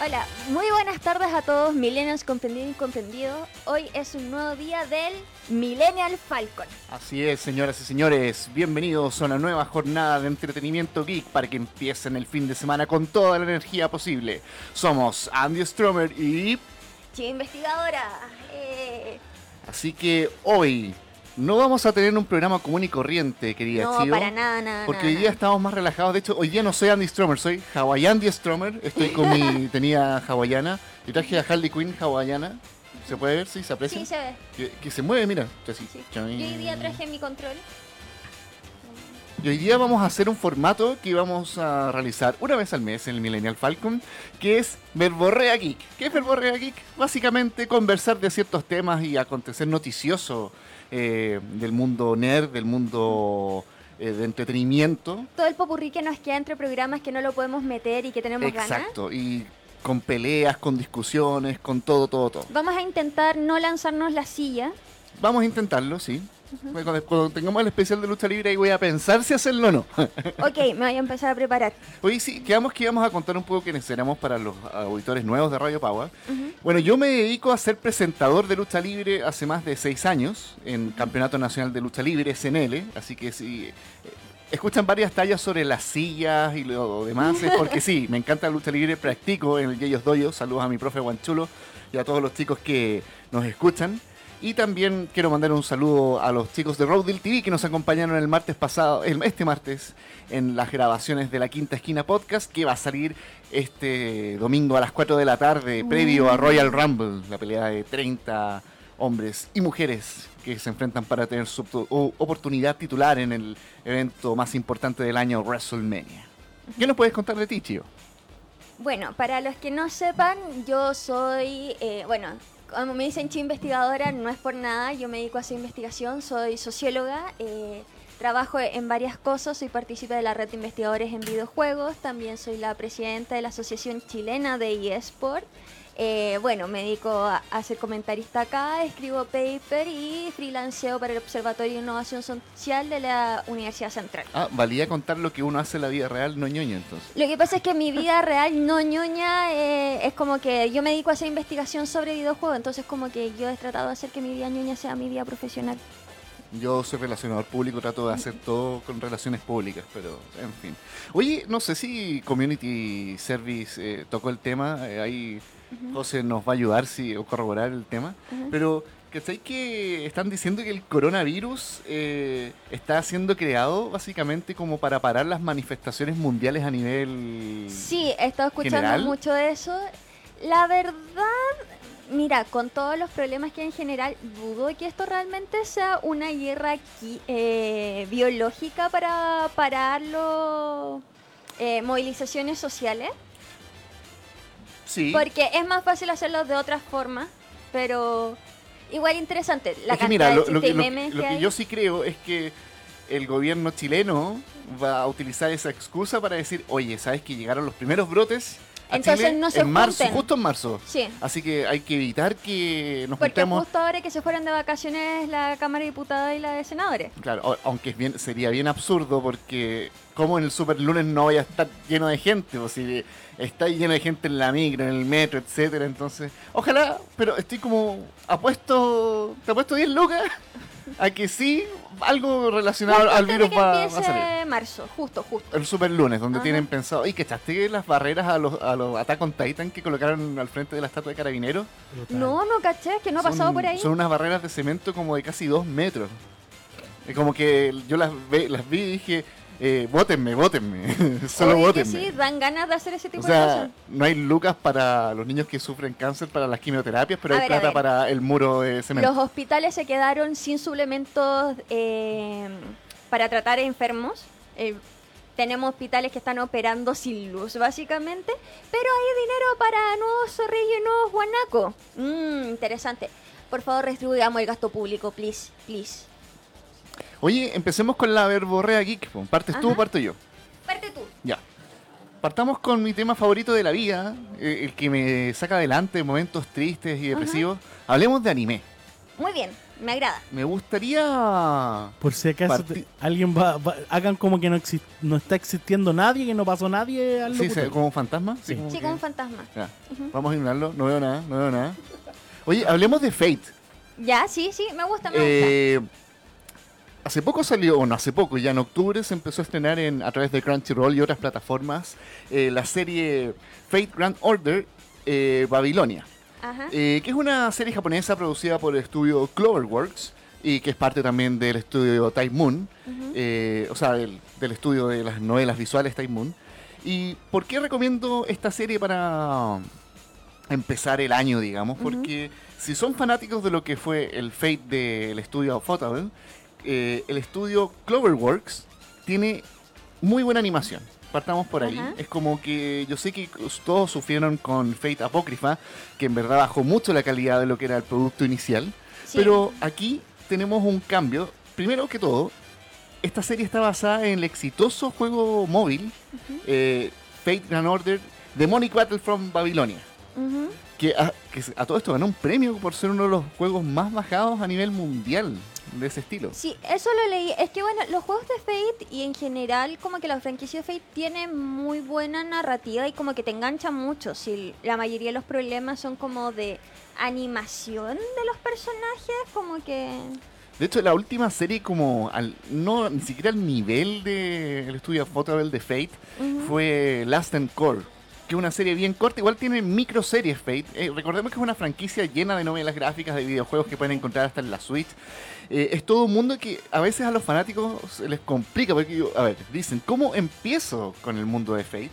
Hola, muy buenas tardes a todos, millennials comprendido y incomprendido. Hoy es un nuevo día del Millennial Falcon. Así es, señoras y señores, bienvenidos a una nueva jornada de entretenimiento geek para que empiecen el fin de semana con toda la energía posible. Somos Andy Stromer y... Chiva investigadora. Eh, Así que hoy no vamos a tener un programa común y corriente, querida no, Chivo, para nada, nada. Porque nada, hoy día nada. estamos más relajados. De hecho, hoy día no soy Andy Stromer, soy Hawaiian Stromer. Estoy con mi tenía hawaiana y traje a Harley Quinn hawaiana. ¿Se puede ver? ¿Sí? ¿Se aprecia? Sí, se ve. Que, que se mueve, mira. Así. Sí. Yo hoy día traje mi control. Y hoy día vamos a hacer un formato que vamos a realizar una vez al mes en el Millennial Falcon, que es Verborrea Geek. ¿Qué es Verborrea Geek? Básicamente conversar de ciertos temas y acontecer noticioso eh, del mundo nerd, del mundo eh, de entretenimiento. Todo el popurrí que nos queda entre programas que no lo podemos meter y que tenemos ganas. Exacto. Y con peleas, con discusiones, con todo, todo, todo. Vamos a intentar no lanzarnos la silla. Vamos a intentarlo, sí. Cuando, cuando tengamos el especial de lucha libre ahí voy a pensar si hacerlo o no. Ok, me voy a empezar a preparar. Oye, sí, quedamos que íbamos a contar un poco quiénes éramos para los auditores nuevos de Radio Power. Ujú. Bueno, yo me dedico a ser presentador de lucha libre hace más de seis años en Campeonato Nacional de Lucha Libre, SNL. Así que si eh, escuchan varias tallas sobre las sillas y lo demás, es porque sí, me encanta la lucha libre, practico en el Yeyos Doyo. Saludos a mi profe Guanchulo y a todos los chicos que nos escuchan. Y también quiero mandar un saludo a los chicos de Roadil TV que nos acompañaron el martes pasado, el- este martes, en las grabaciones de la Quinta Esquina Podcast, que va a salir este domingo a las 4 de la tarde, previo a Royal Rumble, la pelea de 30 hombres y mujeres que se enfrentan para tener su oportunidad titular en el evento más importante del año, WrestleMania. ¿Qué nos puedes contar de ti, Chio? Bueno, para los que no sepan, yo soy, eh, bueno, como me dicen chi investigadora, no es por nada, yo me dedico a hacer investigación, soy socióloga, eh, trabajo en varias cosas, soy partícipe de la red de investigadores en videojuegos, también soy la presidenta de la Asociación Chilena de eSport. Eh, bueno, me dedico a, a ser comentarista acá, escribo paper y freelanceo para el Observatorio de Innovación Social de la Universidad Central. Ah, valía contar lo que uno hace en la vida real, no ñoño, entonces. Lo que pasa es que mi vida real no ñoña eh, es como que yo me dedico a hacer investigación sobre videojuegos, entonces como que yo he tratado de hacer que mi vida ñoña sea mi vida profesional. Yo soy relacionador público, trato de hacer todo con relaciones públicas, pero en fin. Oye, no sé si Community Service eh, tocó el tema, José nos va a ayudar si, o corroborar el tema, Ujú. pero ¿cachai que están diciendo que el coronavirus eh, está siendo creado básicamente como para parar las manifestaciones mundiales a nivel... Sí, he estado escuchando ¿General? mucho de eso. La verdad, mira, con todos los problemas que hay en general, dudo que esto realmente sea una guerra eh, biológica para pararlo. eh, movilizaciones sociales. Sí. Porque es más fácil hacerlo de otra forma, pero igual interesante. La es que mira, lo, que, lo- memes lo que yo sí creo es que el gobierno chileno va a utilizar esa excusa para decir, oye, ¿sabes que llegaron los primeros brotes? a Entonces Chile no se en marzo, junten. justo en marzo. Sí, Así que hay que evitar que nos porque juntemos. justo ahora que se fueron de vacaciones la Cámara de Diputados y la de Senadores. Claro, aunque es bien, sería bien absurdo porque como en el super lunes no vaya a estar lleno de gente, o si está lleno de gente en la micro, en el metro, etcétera, entonces, ojalá, pero estoy como apuesto, te apuesto 10 lucas a que sí, algo relacionado Justo al virus va, va a salir. marzo, justo, justo. El super lunes, donde Ajá. tienen pensado, y que echaste que las barreras a los, a los Attack on Titan que colocaron al frente de la estatua de carabineros. No, no caché, es que no ha pasado por ahí. Son unas barreras de cemento como de casi dos metros. Es como que yo las, ve- las vi y dije, eh, bótenme, bótenme, solo que bótenme. sí, dan ganas de hacer ese O tipo de sea, cosas. no hay lucas para los niños que sufren cáncer para las quimioterapias, pero A hay ver, plata para el muro de cemento. Los hospitales se quedaron sin suplementos eh, para tratar enfermos. Eh, tenemos hospitales que están operando sin luz, básicamente. Pero hay dinero para nuevos zorrillos y nuevos guanacos. Mmm, interesante. Por favor, distribuyamos el gasto público, please, please. Oye, empecemos con la verborrea geek. ¿Partes tú o parto yo? Parte tú. Ya. Partamos con mi tema favorito de la vida, eh, el que me saca adelante en momentos tristes y depresivos. Hablemos de anime. Muy bien. Me agrada. Me gustaría... Por si acaso te- alguien va, va- hagan como que no, exi- no está existiendo nadie, que no pasó nadie al Sí, sí, como un fantasma. Sí. como Sí, que- como un fantasma. Ya, Vamos a ignorarlo. No veo nada, no veo nada. Oye, hablemos de Fate. Ya, sí, sí, me gusta, me gusta. Hace poco salió, bueno, hace poco, ya en octubre se empezó a estrenar en, a través de Crunchyroll y otras plataformas eh, la serie Fate Grand Order eh, Babilonia, Ajá. eh, que es una serie japonesa producida por el estudio Cloverworks y que es parte también del estudio Time Moon, o sea, del, del estudio de las novelas visuales Time Moon. ¿Y por qué recomiendo esta serie para empezar el año, digamos? Porque si son fanáticos de lo que fue el Fate del estudio Photable, eh, el estudio Cloverworks tiene muy buena animación. Partamos por ahí. Ajá. Es como que yo sé que todos sufrieron con Fate Apócrifa, que en verdad bajó mucho la calidad de lo que era el producto inicial. Sí. Pero aquí tenemos un cambio. Primero que todo, esta serie está basada en el exitoso juego móvil eh, Fate Grand Order Demonic Battle from Babylonia. Que a, que a todo esto ganó un premio por ser uno de los juegos más bajados a nivel mundial de ese estilo. Sí, eso lo leí. Es que bueno, los juegos de Fate y en general como que la franquicia de Fate tiene muy buena narrativa y como que te engancha mucho. Si la mayoría de los problemas son como de animación de los personajes, como que... De hecho, la última serie como al, no ni siquiera al nivel del estudio Photable de Fate Ujú. fue Last and Core, que es una serie bien corta, igual tiene micro series Fate. Eh, recordemos que es una franquicia llena de novelas gráficas, de videojuegos que pueden encontrar hasta en la Switch. Eh, es todo un mundo que a veces a los fanáticos se les complica, porque, a ver, dicen, ¿cómo empiezo con el mundo de Fate?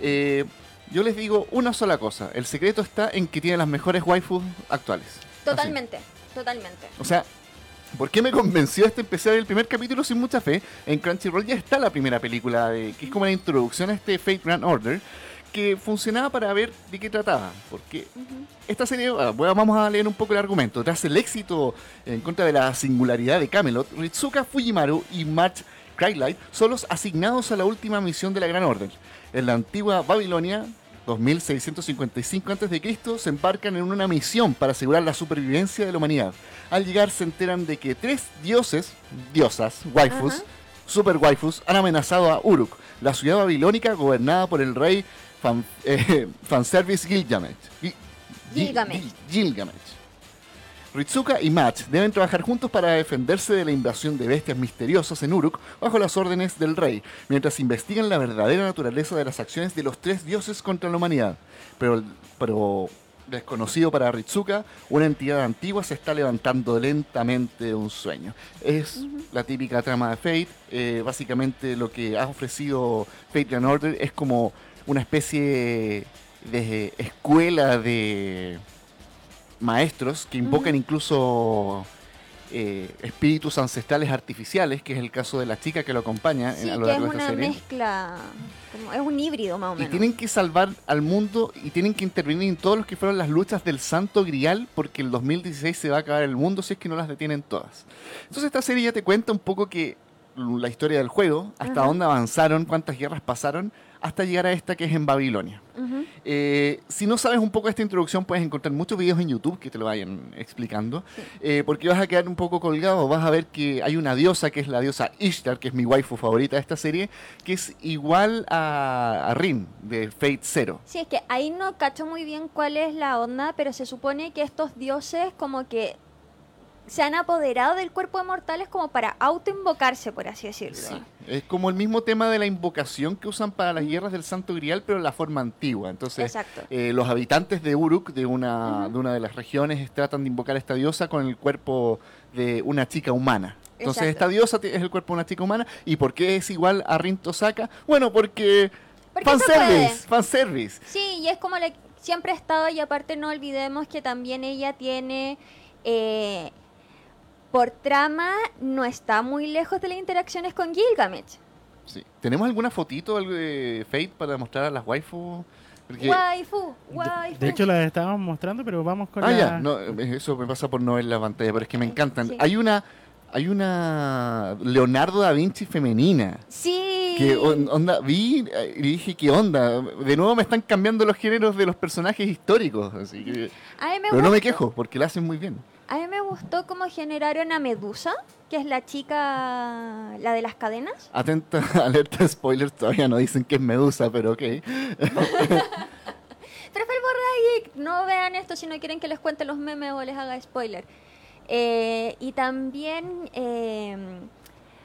Eh, yo les digo una sola cosa, el secreto está en que tiene las mejores waifus actuales. Así. Totalmente, totalmente. O sea, ¿por qué me convenció este ver el primer capítulo sin mucha fe? En Crunchyroll ya está la primera película, de, que es como la introducción a este Fate Grand Order, que funcionaba para ver de qué trataba. Porque esta serie, ah, bueno, vamos a leer un poco el argumento. Tras el éxito en contra de la singularidad de Camelot, Ritsuka Fujimaru y March Crylight son los asignados a la última misión de la Gran Orden. En la antigua Babilonia, 2655 a.C., se embarcan en una misión para asegurar la supervivencia de la humanidad. Al llegar se enteran de que tres dioses, diosas, waifus, Ajá. super waifus, han amenazado a Uruk, la ciudad babilónica gobernada por el rey fan, eh, fanservice Gilgamesh. Gil- Gil- Gilgamesh. Gil- Gilgamesh. Ritsuka y Match deben trabajar juntos para defenderse de la invasión de bestias misteriosas en Uruk bajo las órdenes del rey, mientras investigan la verdadera naturaleza de las acciones de los tres dioses contra la humanidad. Pero, pero desconocido para Ritsuka, una entidad antigua se está levantando lentamente de un sueño. Es la típica trama de Fate. eh, básicamente lo que ha ofrecido Fate Grand Order es como una especie de escuela de maestros que invocan incluso eh, espíritus ancestrales artificiales, que es el caso de la chica que lo acompaña Sí, en- a lo que es largo de esta una serie. mezcla, como- es un híbrido más o Y menos. tienen que salvar al mundo y tienen que intervenir en todos los que fueron las luchas del Santo Grial, porque el 2016 se va a acabar el mundo si es que no las detienen todas. Entonces esta serie ya te cuenta un poco que la historia del juego, hasta dónde avanzaron, cuántas guerras pasaron, hasta llegar a esta que es en Babilonia. Eh, si no sabes un poco de esta introducción, puedes encontrar muchos videos en YouTube que te lo vayan explicando, eh, porque vas a quedar un poco colgado. Vas a ver que hay una diosa, que es la diosa Ishtar, que es mi waifu favorita de esta serie, que es igual a, a Rin de Fate Zero. Sí, es que ahí no cacho muy bien cuál es la onda, pero se supone que estos dioses como que se han apoderado del cuerpo de mortales como para autoinvocarse, por así decirlo. Sí. Es como el mismo tema de la invocación que usan para las guerras del Santo Grial, pero en la forma antigua. Entonces, eh, los habitantes de Uruk, de una, de una de las regiones, tratan de invocar a esta diosa con el cuerpo de una chica humana. Entonces, Exacto. esta diosa es el cuerpo de una chica humana. ¿Y por qué es igual a Rin Tosaka? Bueno, porque. Porque se fanservice, fanservice. Sí, y es como le, siempre ha estado, y aparte no olvidemos que también ella tiene, eh, por trama, no está muy lejos de las interacciones con Gilgamesh. Sí. ¿Tenemos alguna fotito algo de Fate para mostrar a las waifu? Porque- Waifu, waifu. De hecho, las estábamos mostrando, pero vamos con Ah, la... ya, no, eso me pasa por no ver la pantalla, pero es que me encantan. Sí. Hay una hay una Leonardo da Vinci femenina. Sí. Que on- onda, vi y dije, ¿qué onda? De nuevo me están cambiando los géneros de los personajes históricos. Así que, A mí me pero no me gusta. quejo, porque la hacen muy bien. A mí me gustó cómo generaron a Medusa, que es la chica, la de las cadenas. Atenta, alerta spoilers, todavía no dicen que es Medusa, pero ok. Trefel Geek, no vean esto si no quieren que les cuente los memes o les haga spoiler. Eh, y también, eh,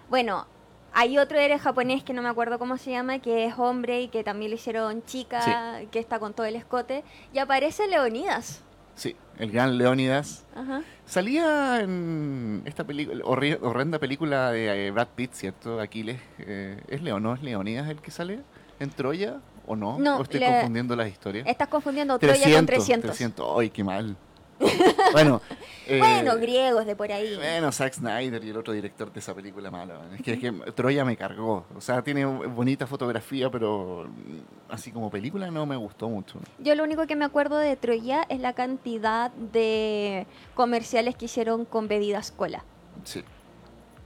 bueno, hay otro héroe japonés que no me acuerdo cómo se llama, que es hombre y que también le hicieron chica, que está con todo el escote. Y aparece Leonidas. Sí, el gran Leonidas. Ajá. Salía en esta película, horri- horrenda película de eh, Brad Pitt, ¿cierto? Aquiles. eh, ¿Es León, no es Leonidas el que sale en Troya o no? No, ¿O estoy le- confundiendo las historias? Estás confundiendo Troya con 300. 300. ¡Ay, qué mal! bueno, eh, Bueno, griegos de por ahí. Bueno, Zack Snyder y el otro director de esa película mala. Es que, es que Troya me cargó. O sea, tiene bonita fotografía, pero mm, así como película no me gustó mucho. Yo lo único que me acuerdo de Troya es la cantidad de comerciales que hicieron con bebidas cola. Sí.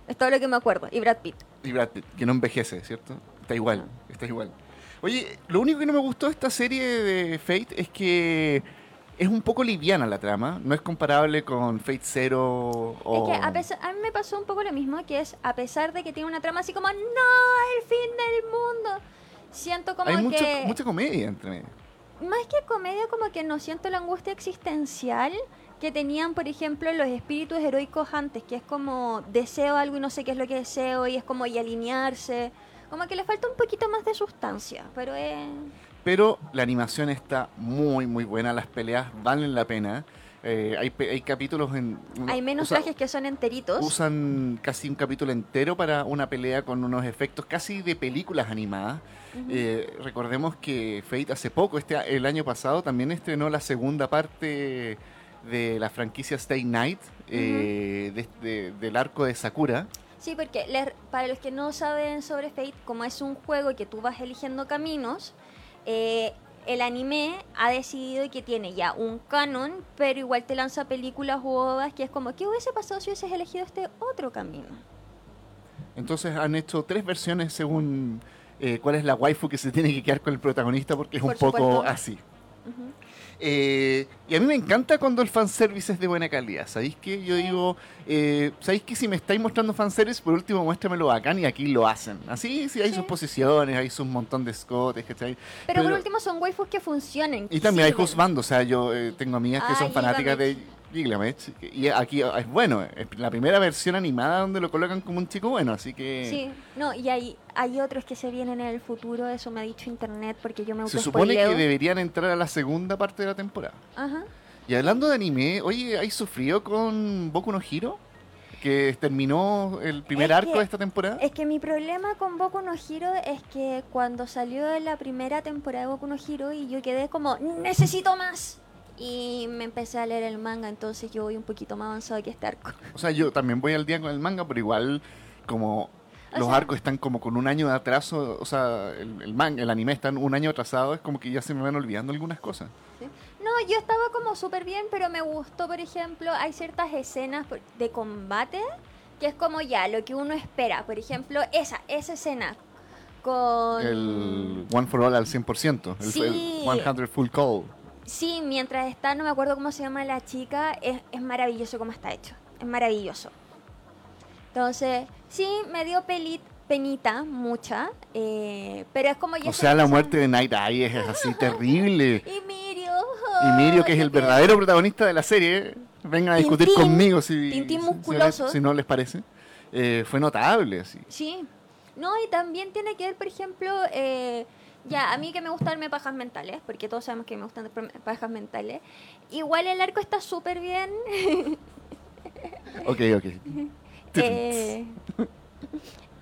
Es todo lo que me acuerdo. Y Brad Pitt. Y Brad Pitt, que no envejece, ¿cierto? Está igual, está igual. Oye, lo único que no me gustó de esta serie de Fate es que es un poco liviana la trama. No es comparable con Fate Zero o... Es que a, pesar- a mí me pasó un poco lo mismo, que es a pesar de que tiene una trama así como, no, el fin del mundo. Siento como Hay mucha, que... mucha comedia entre medio. Más que comedia, como que no siento la angustia existencial que tenían, por ejemplo, los espíritus heroicos antes, que es como deseo algo y no sé qué es lo que deseo, y es como y alinearse. Como que le falta un poquito más de sustancia, pero es... Pero la animación está muy, muy buena. Las peleas valen la pena. Eh, hay, hay capítulos en... Hay menos usa- trajes que son enteritos. Usan casi un capítulo entero para una pelea con unos efectos casi de películas animadas. Eh, recordemos que Fate hace poco, este, el año pasado, también estrenó la segunda parte de la franquicia Stay Night, eh, de- de- del arco de Sakura. Sí, porque les- para los que no saben sobre Fate, como es un juego que tú vas eligiendo caminos, eh, el anime ha decidido que tiene ya un canon, pero igual te lanza películas u ovas que es como, ¿qué hubiese pasado si hubieses elegido este otro camino? Entonces han hecho tres versiones según eh, cuál es la waifu que se tiene que quedar con el protagonista porque es Por un poco así. Eh, y a mí me encanta cuando el fanservice es de buena calidad. ¿Sabéis qué? Yo digo, eh, ¿sabéis que si me estáis mostrando fanservice, por último muéstramelo bacán y aquí lo hacen? Así, sí, hay Sí. sus posiciones, hay sus montón de escotes, ¿cachai? Pero, por último son waifus que funcionen. Y también hay sirven. husband, o sea, yo eh, tengo amigas que son fanáticas de Gilgamesh. Y aquí es bueno, es la primera versión animada donde lo colocan como un chico bueno, así que... Sí, no, y hay, hay otros que se vienen en el futuro, eso me ha dicho internet porque yo me Se supone que deberían entrar a la segunda parte de la temporada. Ajá. Y hablando de anime, oye, ¿hay sufrido con Boku no Hero? Que terminó el primer Es arco que- de esta temporada. Es que mi problema con Boku no Hero es que cuando salió la primera temporada de Boku no Hero y yo quedé como, necesito más. Y me empecé a leer el manga, entonces yo voy un poquito más avanzado que este arco. O sea, yo también voy al día con el manga, pero igual como O los sea- arcos están como con un año de atraso, o sea, el, el manga, el anime está un año atrasado, es como que ya se me van olvidando algunas cosas. No, yo estaba como súper bien, pero me gustó, por ejemplo, hay ciertas escenas de combate que es como ya, lo que uno espera. Por ejemplo, esa, esa escena con... El One for All al 100%, el, Sí. el 100 Full Call. Sí, mientras está, no me acuerdo cómo se llama la chica, es, es maravilloso cómo está hecho. Es maravilloso. Entonces, sí, me dio peli- penita, mucha, eh, pero es como ya... O se sea, la muerte de Night Eye es así terrible. Y Mirio. Y Mirio, que es el verdadero protagonista de la serie, vengan a discutir Tintín, conmigo si, Tintín si- musculoso. si no les parece. Eh, fue notable, así. Sí. No, y también tiene que ver, por ejemplo, eh, ya, a mí que me gustan darme pajas mentales, porque todos sabemos que me gustan pajas mentales. Igual el arco está súper bien. Ok, ok. Eh,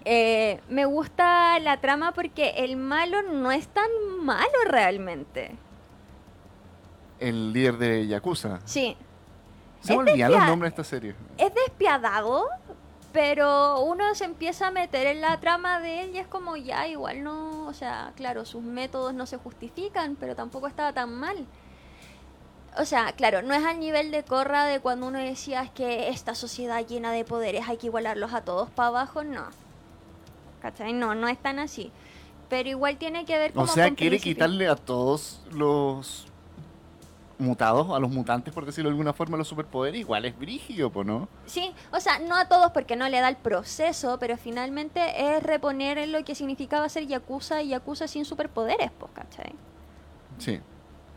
eh, me gusta la trama porque el malo no es tan malo realmente. El líder de Yakuza. Sí, Se me olvidan los nombres de esta serie. es despiadado, pero uno se empieza a meter en la trama de él y es como ya, igual no, o sea, claro, sus métodos no se justifican, pero tampoco estaba tan mal. O sea, claro, no es al nivel de Corra de cuando uno decía es que esta sociedad llena de poderes hay que igualarlos a todos para abajo, no. ¿Cachai? No, no es tan así. Pero igual tiene que ver O como sea, con quiere quitarle a todos los mutados, a los mutantes, por decirlo de alguna forma, los superpoderes, igual es brígido, ¿no? Sí, o sea, no a todos porque no le da el proceso, pero finalmente es reponer lo que significaba ser Yakuza y Yakuza sin superpoderes, pues, ¿cachai? Sí.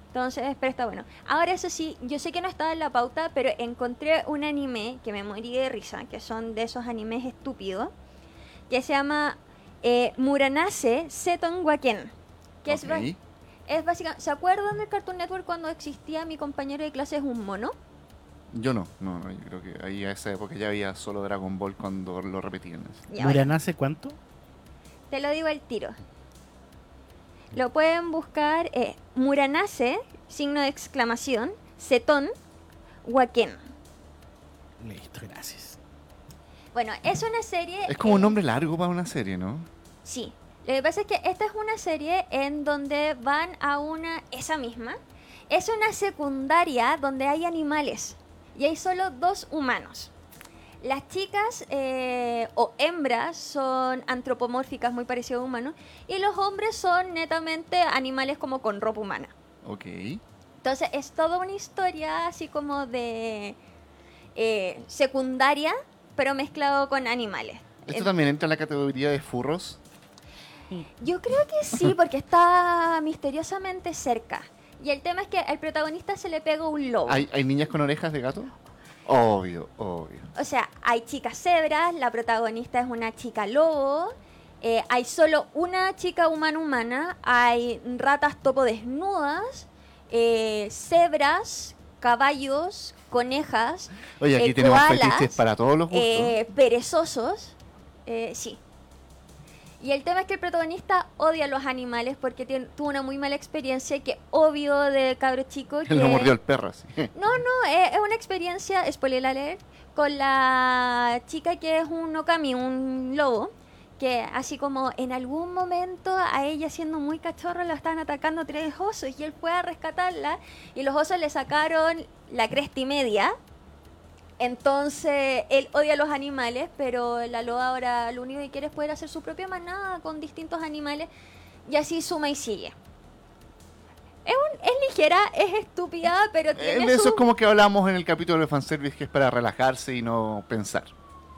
Entonces, pero está bueno. Ahora, eso sí, yo sé que no estaba en la pauta, pero encontré un anime que me morí de risa, que son de esos animes estúpidos, que se llama eh, Muranase Seton Waken. Que es, ba- Ok. Es básicamente. ¿Se acuerdan del Cartoon Network cuando existía mi compañero de clase es un mono? Yo no, no, no, yo creo que ahí a esa época ya había solo Dragon Ball cuando lo repetían. bueno. ¿Muranase cuánto? Te lo digo al tiro. Lo pueden buscar eh, Muranase, signo de exclamación, Setón, Waken. Listo, gracias. Bueno, es una serie... Es como un nombre largo para una serie, ¿no? Sí. Lo que pasa es que esta es una serie en donde van a una... Esa misma. Es una secundaria donde hay animales. Y hay solo dos humanos. Las chicas eh, o hembras son antropomórficas, muy parecidas a humanos. Y los hombres son netamente animales como con ropa humana. Ok. Entonces es toda una historia así como de eh, secundaria, pero mezclado con animales. ¿Esto Eh, también entra en la categoría de furros? Yo creo que sí, porque está misteriosamente cerca. Y el tema es que al protagonista se le pega un lobo. ¿Hay, ¿Hay niñas con orejas de gato? Obvio, obvio. O sea, hay chicas cebras, la protagonista es una chica lobo, eh, hay solo una chica humana humana, hay ratas topo desnudas, eh, cebras, caballos, conejas, Oye, aquí eh, tenemos koalas, fetiches para todos los gustos. eh, perezosos. eh, sí. Y el tema es que el protagonista odia a los animales porque tiene- tuvo una muy mala experiencia que obvio de cabro chico. Que- lo mordió el perro no, no, es, es una experiencia, spoiler alert, con la chica que es un okami, un lobo, que así como en algún momento a ella siendo muy cachorro la estaban atacando tres osos y él fue a rescatarla y los osos le sacaron la cresta y media. Entonces él odia a los animales, pero la loba ahora lo único que quiere es poder hacer su propia manada con distintos animales y así suma y sigue. Es, un- es ligera, es estúpida, pero Eh, tiene de eso su- es como que hablamos en el capítulo de fanservice que es para relajarse y no pensar.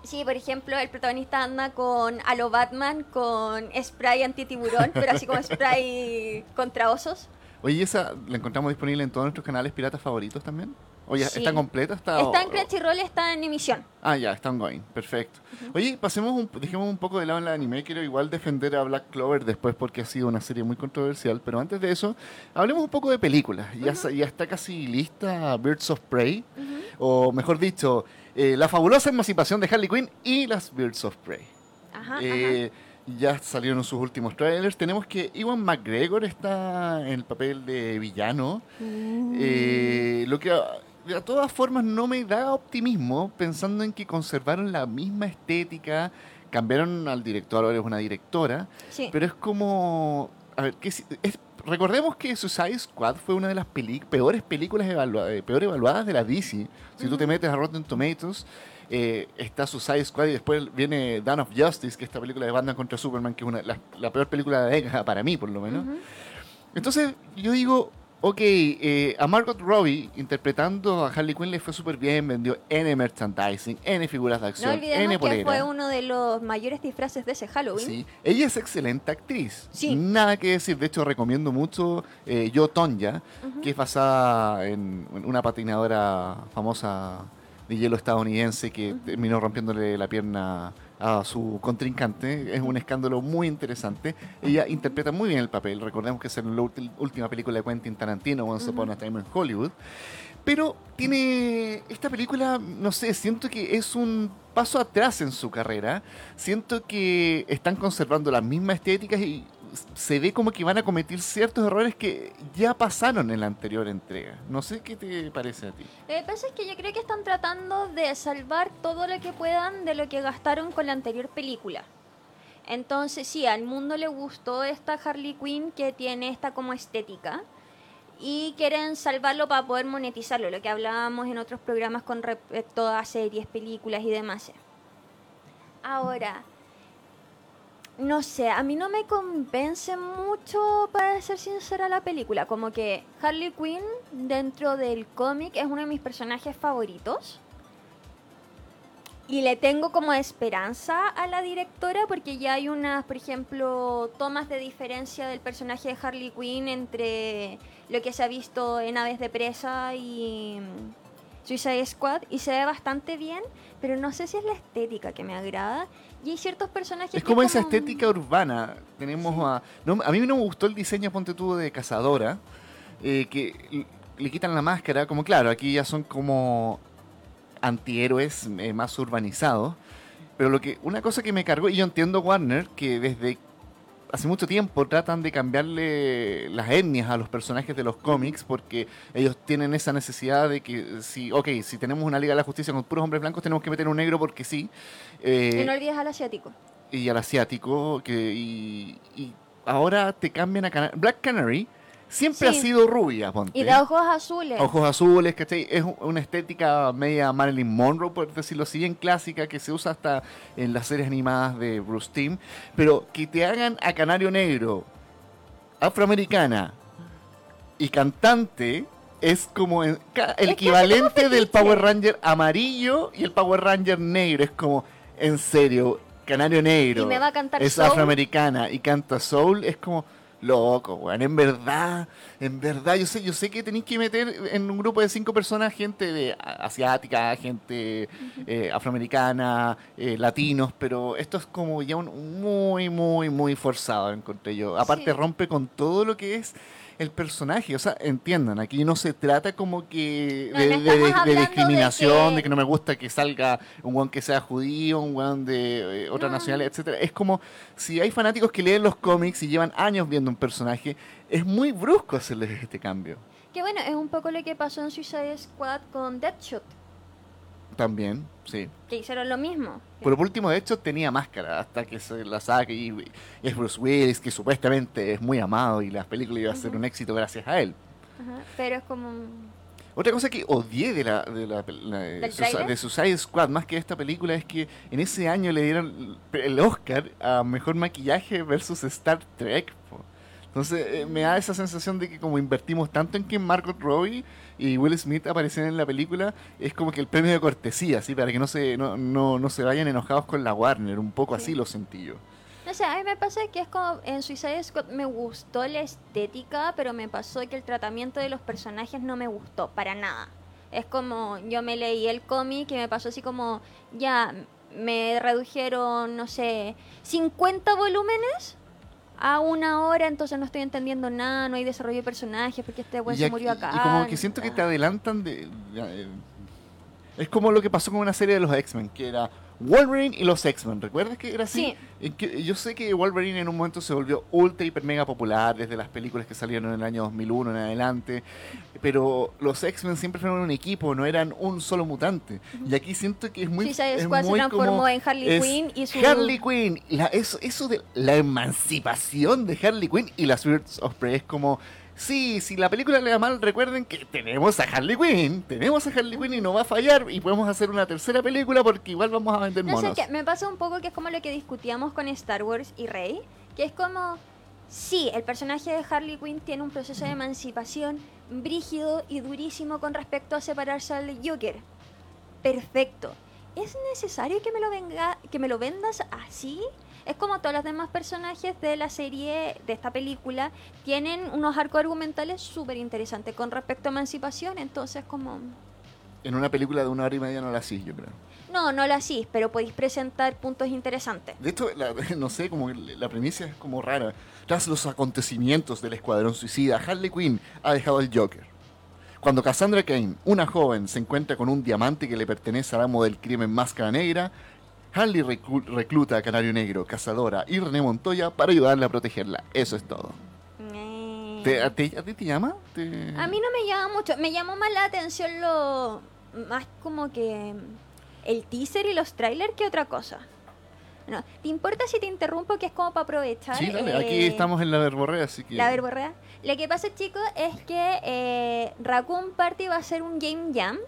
Sí, por ejemplo, el protagonista anda con a lo Batman con spray antitiburón, pero así como spray contra osos. Oye, ¿y esa la encontramos disponible en todos nuestros canales piratas favoritos también? Oye, Sí. ¿está completa? Está, Está en Crunchyroll, está en emisión. Ah, ya, está ongoing. Perfecto. Oye, pasemos un, dejemos un poco de lado el anime. Quiero igual defender a Black Clover después porque ha sido una serie muy controversial. Pero antes de eso, hablemos un poco de películas. Ya, sa- ya está casi lista Birds of Prey. O mejor dicho, eh, La fabulosa emancipación de Harley Quinn y las Birds of Prey. Ajá, Eh, ya salieron sus últimos trailers. Tenemos que Iwan McGregor está en el papel de villano. Eh, lo que de todas formas no me da optimismo pensando en que conservaron la misma estética, cambiaron al director, ahora es una directora. Sí. pero es como... A ver, ¿qué si- es- recordemos que Suicide Squad fue una de las peores películas evalua- eh, peor evaluadas de la DC. Si tú te metes a Rotten Tomatoes, eh, está Suicide Squad y después viene Dawn of Justice, que es esta película de Batman contra Superman, que es una, la, la peor película de la década para mí, por lo menos. Entonces yo digo, ok, eh, a Margot Robbie interpretando a Harley Quinn le fue súper bien, vendió N merchandising, N figuras de No acción, olvidemos N que polera. fue uno de los mayores disfraces de ese Halloween. Sí, ella es excelente actriz. Sí. Nada que decir. De hecho, recomiendo mucho eh, Yo Tonya, que es basada en en una patinadora famosa de hielo estadounidense que terminó rompiéndole la pierna a su contrincante. Es un escándalo muy interesante. Ella interpreta muy bien el papel. Recordemos que es en la última película de Quentin Tarantino, Once Upon a Time in Hollywood. Pero tiene esta película, no sé, siento que es un paso atrás en su carrera. Siento que están conservando las mismas estéticas y se ve como que van a cometer ciertos errores que ya pasaron en la anterior entrega. No sé qué te parece a ti. Lo que pasa es que yo creo que están tratando de salvar todo lo que puedan de lo que gastaron con la anterior película. Entonces, sí, al mundo le gustó esta Harley Quinn que tiene esta como estética y quieren salvarlo para poder monetizarlo, lo que hablábamos en otros programas con respecto a series, películas y demás. Ahora, No sé, a mí no me convence mucho, para ser sincera, la película. Como que Harley Quinn, dentro del cómic, es uno de mis personajes favoritos. Y le tengo como esperanza a la directora porque ya hay unas, por ejemplo, tomas de diferencia del personaje de Harley Quinn entre lo que se ha visto en Aves de Presa y Suicide Squad y se ve bastante bien, pero no sé si es la estética que me agrada. Y hay ciertos personajes Es que como esa estética urbana. Tenemos a. no, a mí no me gustó el diseño, ponte tú, de Cazadora. eh, que le quitan la máscara. Como claro, aquí ya son como antihéroes eh, más urbanizados. Pero lo que. Una cosa que me cargó, y yo entiendo Warner, que desde hace mucho tiempo tratan de cambiarle las etnias a los personajes de los cómics porque ellos tienen esa necesidad de que si, ok, si tenemos una Liga de la Justicia con puros hombres blancos tenemos que meter un negro porque sí. Eh, Y no olvides al asiático. y al asiático que y, y ahora te cambian a Cana- Black Canary siempre Sí. ha sido rubia ponte. Y de ojos azules. ojos azules ¿cachai? es un- una estética media Marilyn Monroe por decirlo así bien clásica que se usa hasta en las series animadas de Bruce Timm pero que te hagan a Canario Negro afroamericana y cantante es como el Es equivalente del. Power Ranger amarillo y el Power Ranger negro. Es como, en serio, Canario Negro. Y me va a cantar Es soul. afroamericana y canta soul. Es como, loco, weón. En verdad, en verdad, yo sé, yo sé que tenéis que meter en un grupo de cinco personas gente de asiática, gente eh, afroamericana, eh, latinos, pero esto es como ya un muy, muy, muy forzado, encontré yo. Aparte Sí. rompe con todo lo que es el personaje, o sea, entiendan, aquí no se trata como que No, de, discriminación, que- de que... no me gusta que salga un weón que sea judío, un weón de eh, otra No. nacionalidad, etcétera. Es como si hay fanáticos que leen los cómics y llevan años viendo un personaje, es muy brusco hacerles este cambio. Que bueno, es un poco lo que pasó en Suicide Squad con Deadshot, También, sí. que hicieron lo mismo. Pero por último, de hecho, tenía máscara hasta que se la saque y, es Bruce Willis, que supuestamente es muy amado y la película iba a ser un éxito gracias a él. Ajá, Pero es como... Otra cosa que odié de la, de, la, la- de ¿Del Suicide- tráiler? de Suicide Squad, más que esta película, es que en ese año le dieron el Oscar a Mejor Maquillaje versus Star Trek. po. Entonces eh, me da esa sensación de que como invertimos tanto en que Margot Robbie y Will Smith aparecen en la película, es como que el premio de cortesía, ¿sí? para que no se, no, no, no se vayan enojados con la Warner, un poco así Sí. lo sentí yo. No sé, a mí me pasa que es como en Suicide Squad me gustó la estética, pero me pasó que el tratamiento de los personajes no me gustó para nada. Es como yo me leí el cómic y me pasó así como ya me redujeron, no sé, 50 volúmenes a una hora, entonces no estoy entendiendo nada, no hay desarrollo de personajes porque este güey y, se murió acá. y como que siento que te adelantan de... eh, es como lo que pasó con una serie de los X-Men, que era Wolverine y los X-Men. ¿Recuerdas que era así? Sí. En que- yo sé que Wolverine en un momento se volvió ultra, hiper, mega popular desde las películas que salieron en el año 2001 en adelante. Pero los X-Men siempre fueron un equipo, no eran un solo mutante. Y aquí siento que es muy... Suicide es Squad se muy transformó como- en Harley Quinn y su... Harley Quinn, la- eso, eso de la emancipación de Harley Quinn y las Birds of Prey es como, sí, si la película le da mal, recuerden que tenemos a Harley Quinn, tenemos a Harley Quinn y no va a fallar y podemos hacer una tercera película porque igual vamos a vender No sé, monos. que me pasa un poco que es como lo que discutíamos con Star Wars y Rey, que es como, sí, el personaje de Harley Quinn tiene un proceso de emancipación brígido y durísimo con respecto a separarse al Joker. Perfecto. ¿Es necesario que me lo venga, que me lo vendas así? Es como todos los demás personajes de la serie, de esta película, tienen unos arcos argumentales súper interesantes con respecto a emancipación, entonces como... En una película de una hora y media no la hacís, yo creo. No, no lo hacís, pero podéis presentar puntos interesantes. De hecho, la- no sé, como la premisa es como rara. Tras los acontecimientos del Escuadrón Suicida, Harley Quinn ha dejado el Joker. Cuando Cassandra Kane, una joven, se encuentra con un diamante que le pertenece al amo del crimen Máscara Negra, Harley reclu- recluta a Canario Negro, Cazadora y René Montoya para ayudarle a protegerla. Eso es todo. Eh, ¿Te- a, ti, a ti te llama? ¿Te- A mí no me llama mucho, me llamó más la atención lo más como que el teaser y los trailers que otra cosa. No, ¿te importa si te interrumpo que es como para aprovechar? Sí, dale, eh, aquí estamos en la verborrea, así que... La verborrea. Lo que pasa, chicos, es que eh, Raccoon Party va a ser un game jam.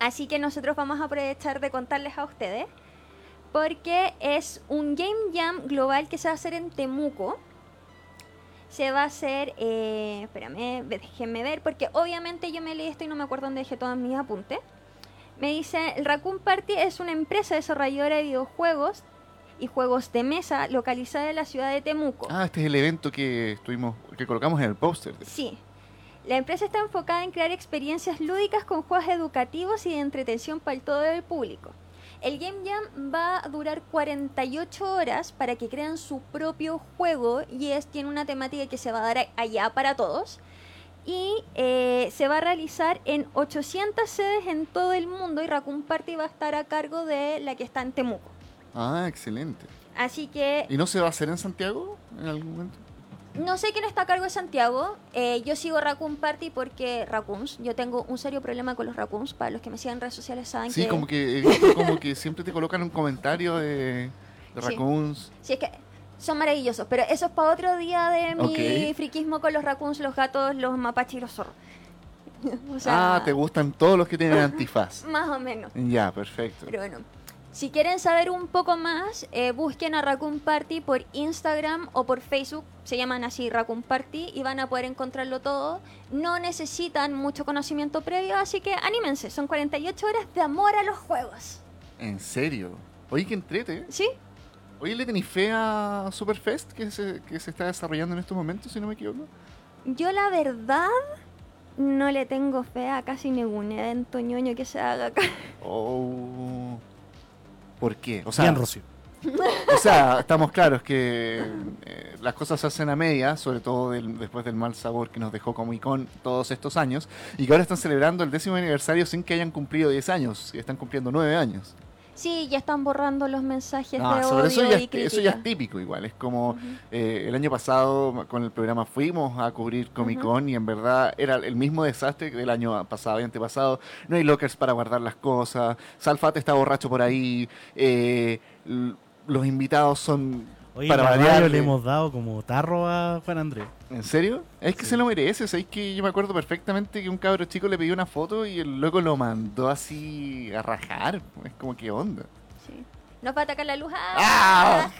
Así que nosotros vamos a aprovechar de contarles a ustedes. Porque es un Game Jam global que se va a hacer en Temuco. Se va a hacer, eh, espérame, déjenme ver, porque obviamente yo me leí esto y no me acuerdo dónde dejé todos mis apuntes. Me dice, el Raccoon Party es una empresa desarrolladora de videojuegos y juegos de mesa localizada en la ciudad de Temuco. Ah, este es el evento que estuvimos, que colocamos en el póster. Sí. La empresa está enfocada en crear experiencias lúdicas con juegos educativos y de entretención para todo el público. El Game Jam va a durar 48 horas para que crean su propio juego y es, tiene una temática que se va a dar allá para todos. Y eh, se va a realizar en 800 sedes en todo el mundo y Raccoon Party va a estar a cargo de la que está en Temuco. Ah, excelente. Así que ¿Y no se va a hacer en Santiago en algún momento? No sé quién está a cargo de Santiago. Eh, yo sigo Raccoon Party porque Raccoons. Yo tengo un serio problema con los Raccoons. Para los que me sigan en redes sociales saben Sí, que... como que he visto como que siempre te colocan un comentario de, de Sí. raccoons. Sí, es que son maravillosos, pero eso es para otro día de mi Ok. friquismo con los raccoons, los gatos, los mapaches y los zorros. o sea, ah, te gustan todos los que tienen antifaz. más o menos. Ya, perfecto. Pero bueno, si quieren saber un poco más, eh, busquen a Raccoon Party por Instagram o por Facebook. Se llaman así Raccoon Party y van a poder encontrarlo todo. No necesitan mucho conocimiento previo, así que anímense. Son 48 horas de amor a los juegos. ¿En serio? Oye, que entrete. ¿Sí? Oye, ¿le tenéis fe a Superfest que se, que se está desarrollando en estos momentos, si no me equivoco? Yo la verdad no le tengo fe a casi ningún evento ñoño que se haga acá. Oh. ¿Por qué? O sea, Bien, Rocío. o sea, estamos claros que eh, las cosas se hacen a media, sobre todo del- después del mal sabor que nos dejó Comic Con todos estos años, y que ahora están celebrando el décimo aniversario sin que hayan cumplido 10 años, y están cumpliendo 9 años. Sí, ya están borrando los mensajes No, de odio eso ya, y crítica. eso ya es típico igual, es como eh, el año pasado con el programa fuimos a cubrir Comic Con y en verdad era el mismo desastre que del año pasado y antepasado. No hay lockers para guardar las cosas, Salfate está borracho por ahí, eh, los invitados son Oye, para variar. le hemos dado como tarro a Juan Andrés. ¿En serio? Es que Sí. se lo merece, ¿sabes que Yo me acuerdo perfectamente que un cabro chico le pidió una foto y el loco lo mandó así a rajar. Es como, ¿qué onda? Sí. Nos va a atacar la luz. ¡Ah! ¡Ah!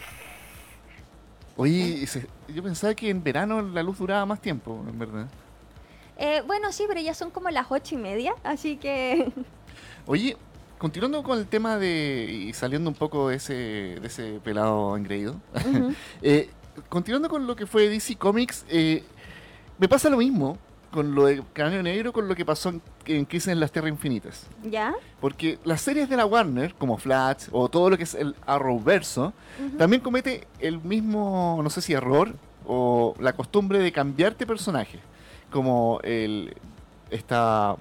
Oye, se- yo pensaba que en verano la luz duraba más tiempo, en verdad. Eh, bueno, sí, pero ya son como las ocho y media, así que... Oye, continuando con el tema de. y saliendo un poco de ese, de ese pelado engreído. Eh, continuando con lo que fue DC Comics, eh, me pasa lo mismo con lo de Cráneo Negro, con lo que pasó en, en Crisis en las Tierras Infinitas. ¿Ya? Porque las series de la Warner, como Flash o todo lo que es el Arrowverso, también comete el mismo, no sé si error o la costumbre de cambiarte personaje. Como el esta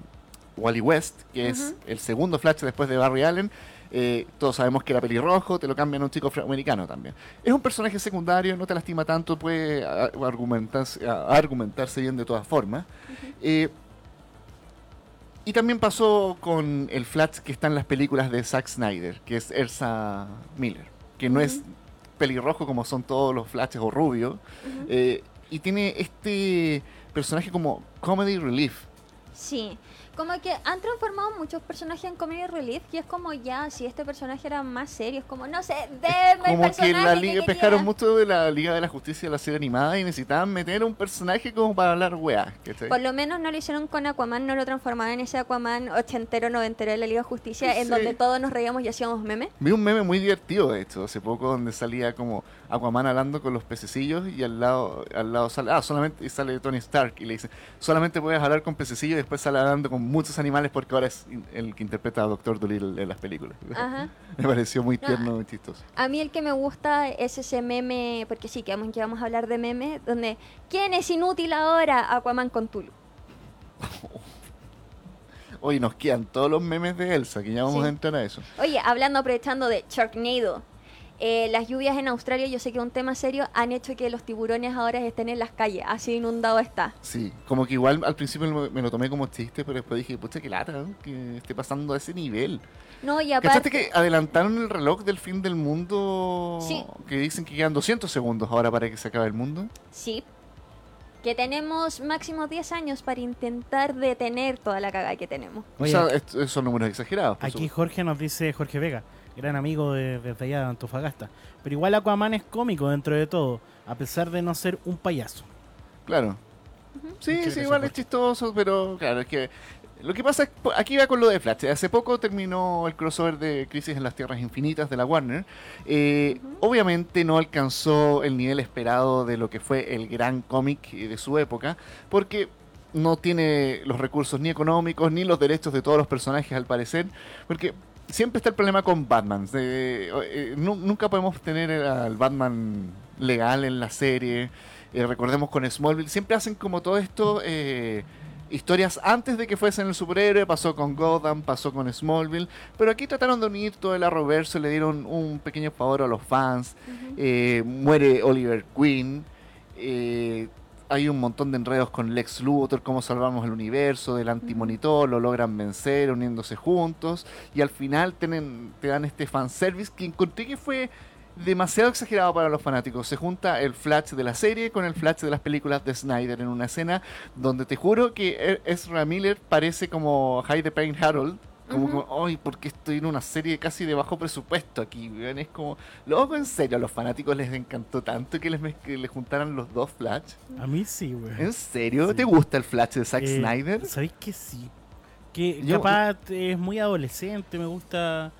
Wally West, que es el segundo Flash después de Barry Allen. Eh, todos sabemos que era pelirrojo, te lo cambian a un chico afroamericano también. Es un personaje secundario, no te lastima tanto, puede argumentarse, argumentarse bien de todas formas. Eh, y también pasó con el Flash que está en las películas de Zack Snyder, que es Elsa Miller, que no es pelirrojo como son todos los Flashes o rubio, eh, y tiene este personaje como comedy relief. Sí. Como que han transformado muchos personajes en comedy relief y es como ya, si este personaje era más serio, es como, no sé, el Como que personaje la que liga quería. pescaron mucho de la Liga de la Justicia de la serie animada y necesitaban meter un personaje como para hablar weá. Por lo menos no lo hicieron con Aquaman, no lo transformaron en ese Aquaman ochentero, noventero de la Liga de Justicia, en Sí. donde todos nos reíamos y hacíamos memes. Vi un meme muy divertido, de hecho, hace poco, donde salía como Aquaman hablando con los pececillos y al lado, al lado sale, ah, solamente y sale Tony Stark y le dice, solamente puedes hablar con pececillos y después sale hablando con muchos animales porque ahora es el que interpreta a Doctor Dolittle en las películas. Ajá. Me pareció muy No. tierno y chistoso. A mí el que me gusta es ese meme, porque sí, que vamos, que vamos a hablar de meme, donde ¿quién es inútil ahora? Aquaman con Tulu. Hoy nos quedan todos los memes de Elsa, que ya vamos Sí. a entrar a eso. Oye, hablando, aprovechando de Sharknado, eh, las lluvias en Australia, yo sé que es un tema serio, han hecho que los tiburones ahora estén en las calles, así inundado está. Sí, como que igual al principio me- me lo tomé como chiste, pero después dije, pucha, qué lata, ¿no? que esté pasando a ese nivel. No, y ¿Cachaste aparte... que adelantaron el reloj del fin del mundo? Sí. Que dicen que quedan 200 segundos ahora para que se acabe el mundo. Sí. Que tenemos máximo 10 años para intentar detener toda la cagada que tenemos. Oye, o sea, est- son números exagerados. Aquí supuesto. Jorge nos dice, Jorge Vega, gran amigo de, desde allá de Antofagasta. Pero igual Aquaman es cómico dentro de todo, a pesar de no ser un payaso. Claro. Sí, sí, igual es chistoso, pero claro, es que lo que pasa es que aquí va con lo de Flash. Hace poco terminó el crossover de Crisis en las Tierras Infinitas de la Warner. Eh, Obviamente no alcanzó el nivel esperado de lo que fue el gran cómic de su época, porque no tiene los recursos ni económicos ni los derechos de todos los personajes al parecer, porque siempre está el problema con Batman. eh, nu- nunca podemos tener al Batman legal en la serie. Eh, recordemos con Smallville, siempre hacen como todo esto eh, historias antes de que fuesen el superhéroe, pasó con Gotham, pasó con Smallville, pero aquí trataron de unir todo el Arrowverse, le dieron un pequeño favor a los fans, eh, muere Oliver Queen, eh, hay un montón de enredos con Lex Luthor, cómo salvamos el universo, del antimonitor, lo logran vencer uniéndose juntos, y al final tienen, te dan este fanservice que encontré que fue demasiado exagerado para los fanáticos. Se junta el Flash de la serie con el Flash de las películas de Snyder en una escena donde te juro que E- Ezra Miller parece como the Pain Harold. Como, Ujú. como, ay, ¿por qué estoy en una serie casi de bajo presupuesto aquí? weón?" Es como, loco, en serio, a los fanáticos les encantó tanto que les, que les juntaran los dos Flash. A mí sí, güey. ¿En serio? Sí. ¿Te gusta el Flash de Zack Eh, Snyder? ¿Sabéis que sí? Que Yo- capaz es muy adolescente, me gusta.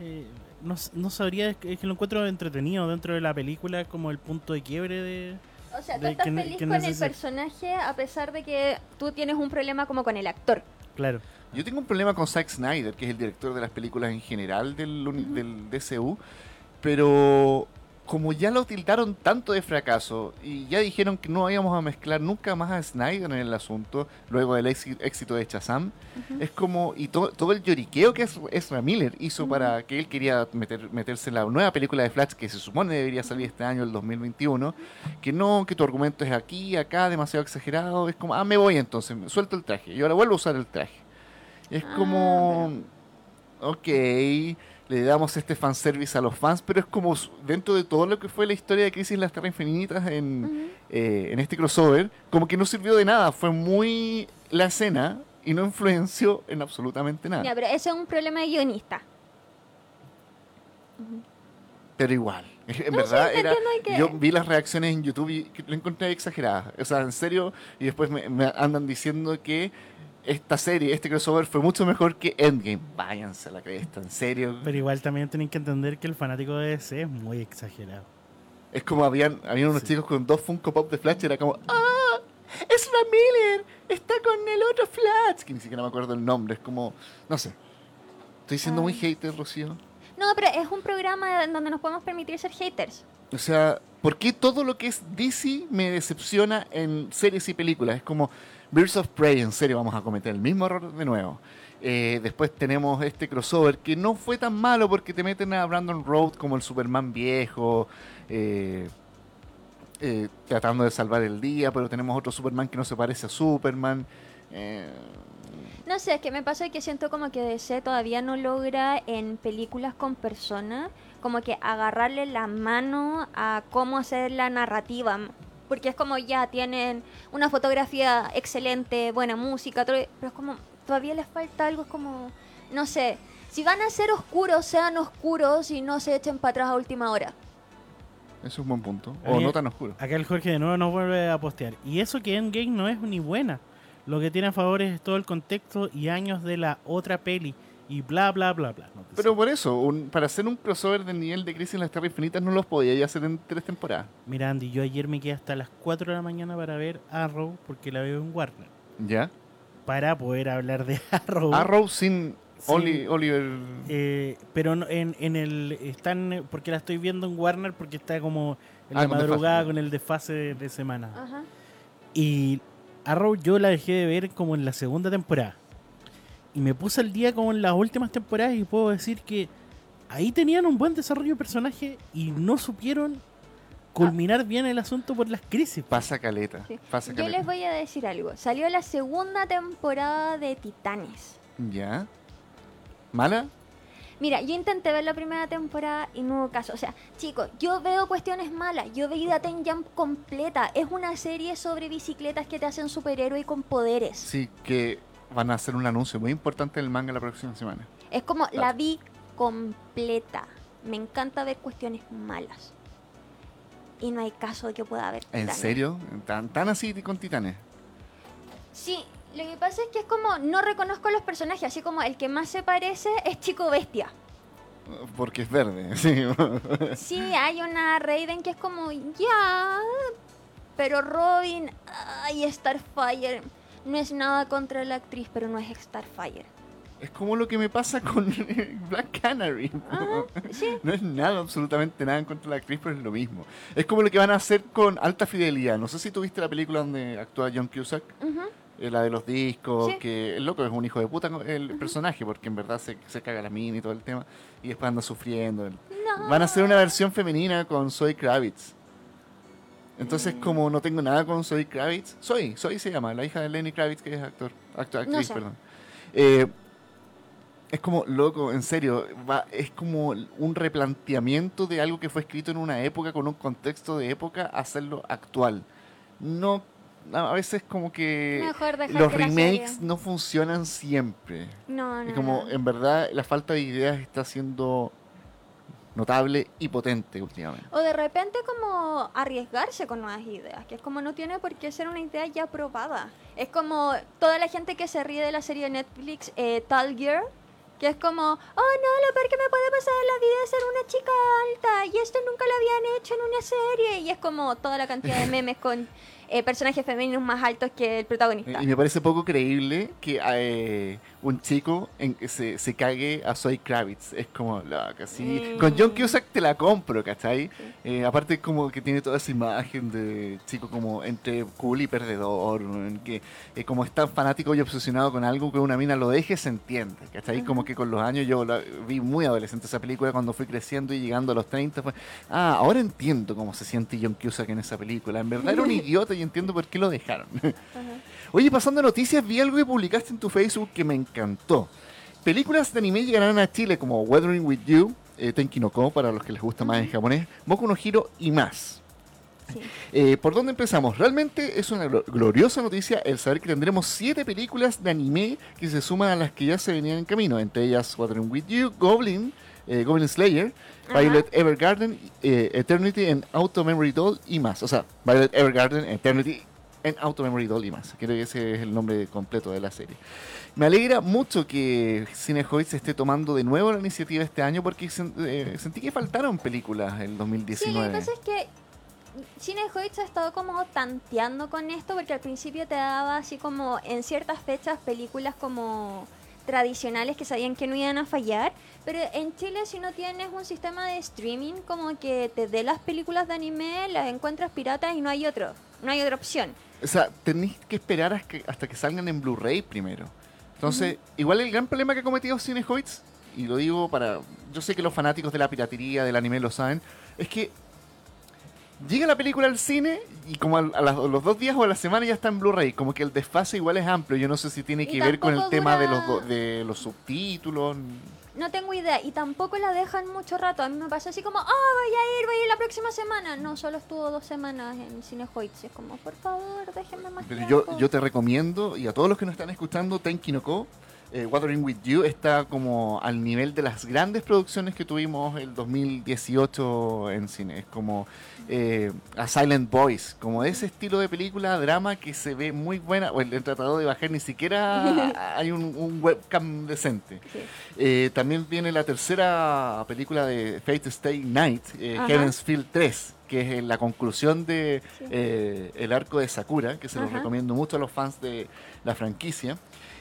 eh, no, no sabría, es que, lo encuentro entretenido dentro de la película, como el punto de quiebre de. O sea, tú estás que feliz que con el personaje a pesar de que tú tienes un problema como con el actor. Claro. Yo tengo un problema con Zack Snyder, que es el director de las películas en general del, DCU, pero como ya lo tildaron tanto de fracaso y ya dijeron que no íbamos a mezclar nunca más a Snyder en el asunto, luego del éxi- éxito de Shazam, es como, y to- todo el lloriqueo que Ezra Miller hizo para que él quería meter, meterse en la nueva película de Flash que se supone debería salir este año, el 2021, que no, que tu argumento es aquí, acá, demasiado exagerado, es como, ah, me voy entonces, suelto el traje y ahora vuelvo a usar el traje. Es Ah, como, ok, le damos este fanservice a los fans, pero es como dentro de todo lo que fue la historia de Crisis en las Tierras Infinitas en, eh, en este crossover, como que no sirvió de nada, fue muy la escena y no influenció en absolutamente nada. Ya, pero ese es un problema de guionista. Pero igual, en No, verdad sí, era, que- yo vi las reacciones en YouTube y lo encontré exageradas, o sea, en serio, y después me, me andan diciendo que esta serie, este crossover fue mucho mejor que Endgame. Váyanse a la cresta, en serio. Pero igual también tienen que entender que el fanático de DC es muy exagerado. Es como habían, habían unos Sí. chicos con dos Funko Pop de Flash y era como, ¡Ah! ¡Es la Miller! ¡Está con el otro Flash! Que ni siquiera me acuerdo el nombre, es como, no sé. Estoy siendo muy Ah. hater, Rocío. No, pero es un programa en donde nos podemos permitir ser haters. O sea, ¿por qué todo lo que es DC me decepciona en series y películas? Es como Birds of Prey, en serio, vamos a cometer el mismo error de nuevo. Eh, después tenemos este crossover que no fue tan malo porque te meten a Brandon Road como el Superman viejo, eh, eh, tratando de salvar el día, pero tenemos otro Superman que no se parece a Superman. Eh, No sé, es que me pasa que siento como que DC todavía no logra en películas con personas como que agarrarle la mano a cómo hacer la narrativa. Porque es como ya tienen una fotografía excelente, buena música, todo, pero es como todavía les falta algo, es como, no sé, si van a ser oscuros, sean oscuros y no se echen para atrás a última hora. eso es un buen punto. O no tan oscuro. Acá el Jorge de nuevo nos vuelve a postear. Y eso que Endgame no es ni buena. Lo que tiene a favor es todo el contexto y años de la otra peli. Y bla, bla, bla, bla. No Pero sé. por eso, un- para hacer un crossover del nivel de Crisis en las Tierras Infinitas no los podía ya hacer en tres temporadas. Mira, Andy, yo ayer me quedé hasta las 4 de la mañana para ver Arrow porque la veo en Warner. ¿Ya? Para poder hablar de Arrow. Arrow sin Sí. Oli- Oliver. Eh, pero no- en, en el. Están. Porque la estoy viendo en Warner porque está como en Ah, la con desfase. madrugada con el desfase de, de semana. Ajá. Y Arrow yo la dejé de ver como en la segunda temporada. Y me puse al día como en las últimas temporadas y puedo decir que ahí tenían un buen desarrollo de personaje y no supieron culminar bien el asunto por las crisis. Pasa caleta. Sí. Pasa Yo les voy a decir algo. Salió la segunda temporada de Titanes. ¿Ya? ¿Mala? Mira, yo intenté ver la primera temporada y no hubo caso. O sea, chicos, yo veo cuestiones malas. Yo veí Ten Jump completa. Es una serie sobre bicicletas que te hacen superhéroe y con poderes. Sí, que van a hacer un anuncio muy importante del manga la próxima semana. Es como, la vi completa. Me encanta ver cuestiones malas. Y no hay caso de que pueda haber. ¿En titanes. serio? ¿Tan, tan así con Titanes? Sí, lo que pasa es que es como no reconozco los personajes, así como el que más se parece es Chico Bestia. Porque es verde, sí. Sí, hay una Raiden que es como, ya, pero Robin, ay, Starfire, no es nada contra la actriz, pero no es Starfire. Es como lo que me pasa con Black Canary. Ajá, sí. No es nada, absolutamente nada en contra de la actriz, pero es lo mismo. Es como lo que van a hacer con Alta Fidelidad. No sé si tuviste la película donde actúa John Cusack, eh, la de los discos, Sí. que el loco es un hijo de puta el personaje, porque en verdad se, se caga la mina y todo el tema, y después anda sufriendo. No. Van a hacer una versión femenina con Zoe Kravitz. Entonces, como no tengo nada con Zoe Kravitz, Zoe, Zoe se llama, la hija de Lenny Kravitz, que es actor, actor actriz, No sé. perdón. Eh, es como, loco, en serio, va, es como un replanteamiento de algo que fue escrito en una época, con un contexto de época, hacerlo actual. No, a veces como que los que remakes no funcionan siempre. No, no. Y como no. en verdad la falta de ideas está siendo notable y potente últimamente. O de repente como arriesgarse con nuevas ideas, que es como no tiene por qué ser una idea ya probada. Es como toda la gente que se ríe de la serie de Netflix eh, Tall Girl, que es como, oh no, lo peor que me puede pasar en la vida es ser una chica alta y esto nunca lo habían hecho en una serie. Y es como toda la cantidad de memes con eh, personajes femeninos más altos que el protagonista. Y me parece poco creíble que eh, un chico en, se, se cague a Zoe Kravitz. Es como, loca, sí. Mm. Con John Cusack te la compro, ¿cachai? Eh, aparte como que tiene toda esa imagen de chico como entre cool y perdedor, en que eh, como es tan fanático y obsesionado con algo que una mina lo deje, se entiende, ¿cachai? Como que con los años yo la vi muy adolescente esa película cuando fui creciendo y llegando a los 30 fue, ah, ahora entiendo cómo se siente John Cusack en esa película. En verdad era un idiota y entiendo por qué lo dejaron. Oye, pasando a noticias, vi algo que publicaste en tu Facebook que me encantó. Películas de anime llegarán a Chile como Weathering with You, eh, Tenki no Ko, para los que les gusta más en japonés, Boku no Hiro y más. Sí. Eh, ¿Por dónde empezamos? Realmente es una glo- gloriosa noticia el saber que tendremos siete películas de anime que se suman a las que ya se venían en camino, entre ellas Weathering with You, Goblin, eh, Goblin Slayer, Ajá. Violet Evergarden, eh, Eternity en Auto Memory Doll y más. O sea, Violet Evergarden, Eternity en Auto Memory Doll y más. Creo que ese es el nombre completo de la serie. Me alegra mucho que Cinehoid se esté tomando de nuevo la iniciativa este año porque sen- eh, sentí que faltaron películas en Sí, lo 2019. que pasa es que Cinehoids ha estado como tanteando con esto porque al principio te daba así como en ciertas fechas películas como tradicionales que sabían que no iban a fallar, pero en Chile si no tienes un sistema de streaming como que te dé las películas de anime, las encuentras piratas y no hay otro, no hay otra opción. O sea, tenéis que esperar hasta que, hasta que salgan en Blu-ray primero. Entonces, igual el gran problema que ha cometido Cinehoids, y lo digo para. Yo sé que los fanáticos de la piratería, del anime lo saben, es que llega la película al cine y como a, las- los dos días o a la semana ya está en Blu-ray. Como que el desfase igual es amplio. Yo no sé si tiene Y que ver con el tema de los, do- de los subtítulos. No tengo idea y tampoco la dejan mucho rato. A mí me pasó así como, ah, voy a ir, voy a ir la próxima semana. No, solo estuvo dos semanas en Cinehoids. Es como, por favor, déjenme más Pero yo, tiempo". yo te recomiendo, y a todos los que nos están escuchando, Tenki no Ko, eh, Watering with You está como al nivel de las grandes producciones que tuvimos el 2018 en cine. Es como eh, A Silent Voice, como de ese estilo de película, drama que se ve muy buena. O el, tratado de bajar, ni siquiera hay un, un webcam decente. Sí. Eh, también viene la tercera película de Fate Stay Night, eh. Heaven's Field 3, que es eh, la conclusión de Sí. el arco de Sakura, que se los recomiendo mucho a los fans de la franquicia.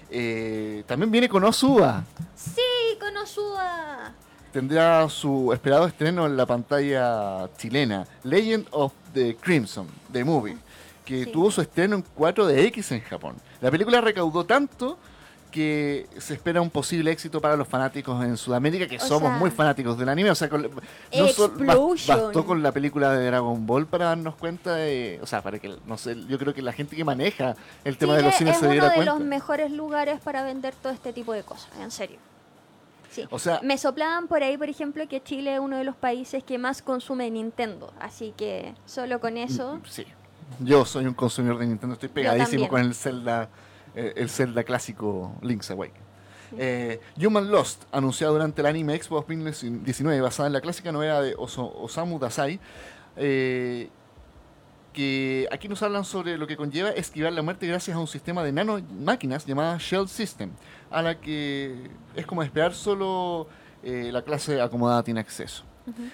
Eh, también viene con Osuba. Sí, Konosuba. Tendrá su esperado estreno en la pantalla chilena, Legend of the Crimson, The Movie, que Sí. tuvo su estreno en 4DX en Japón. La película recaudó tanto que se espera un posible éxito para los fanáticos en Sudamérica, que O somos sea, muy fanáticos del anime. O sea, con- no sol- bas- Explosion. bastó con la película de Dragon Ball para darnos cuenta de. O sea, para que, no sé, yo creo que la gente que maneja el tema de los cines es se uno diera de cuenta. los mejores lugares para vender todo este tipo de cosas, en serio. Sí. O sea, Me soplaban por ahí, por ejemplo, que Chile es uno de los países que más consume Nintendo. Así que solo con eso. Mm, Sí. Yo soy un consumidor de Nintendo, estoy pegadísimo con el Zelda, eh, el Zelda clásico Link's Awakening. Eh, Human Lost, anunciado durante el Anime Expo 2019, basada en la clásica novela de Osamu Dazai, eh, que aquí nos hablan sobre lo que conlleva esquivar la muerte gracias a un sistema de nanomáquinas llamada Shell System, a la que es como esperar solo eh, la clase acomodada tiene acceso.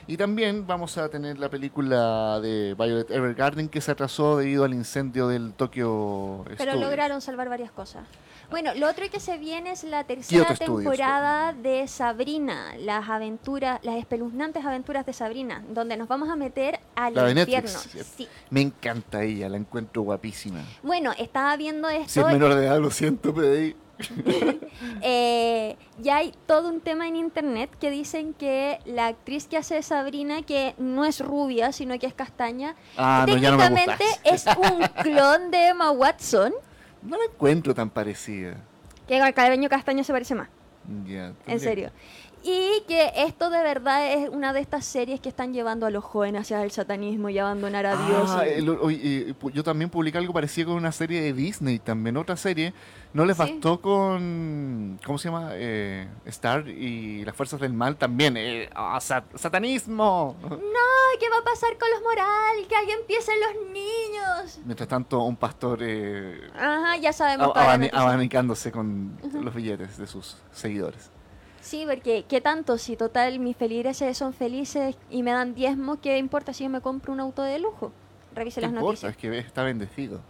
Y también vamos a tener la película de Violet Evergarden que se atrasó debido al incendio del Tokyo Pero Studios. lograron salvar varias cosas. Bueno, lo otro que se viene es la tercera Kyoto Studios, temporada de Sabrina, las aventuras, las espeluznantes aventuras de Sabrina, donde nos vamos a meter al La infierno. Me encanta ella, la encuentro guapísima. Bueno, estaba viendo Si esto. es menor de edad, lo siento, pero ahí... eh, ya hay todo un tema en internet que dicen que la actriz que hace de Sabrina, que no es rubia, sino que es castaña, Ah, no técnicamente es un clon de Emma Watson, No la encuentro tan parecida. que al cabello castaño se parece más. En serio. Y que esto de verdad es una de estas series que están llevando a los jóvenes hacia el satanismo y abandonar a Dios. Ah, y- el- eh, yo también publiqué algo parecido con una serie de Disney, también otra serie. No les Sí. bastó con, ¿cómo se llama? Eh, Star y las fuerzas del mal también. eh, ah, sat- satanismo. Ay, ¿qué va a pasar con los moral? Que alguien empiecen los niños. Mientras tanto, un pastor eh, Ajá, ya sabemos ab- abanicándose con los billetes de sus seguidores. Sí, porque ¿qué tanto? Si total mis feligreses son felices y me dan diezmo, ¿qué importa si yo me compro un auto de lujo? Revise ¿Qué las importa? noticias. Es que está bendecido.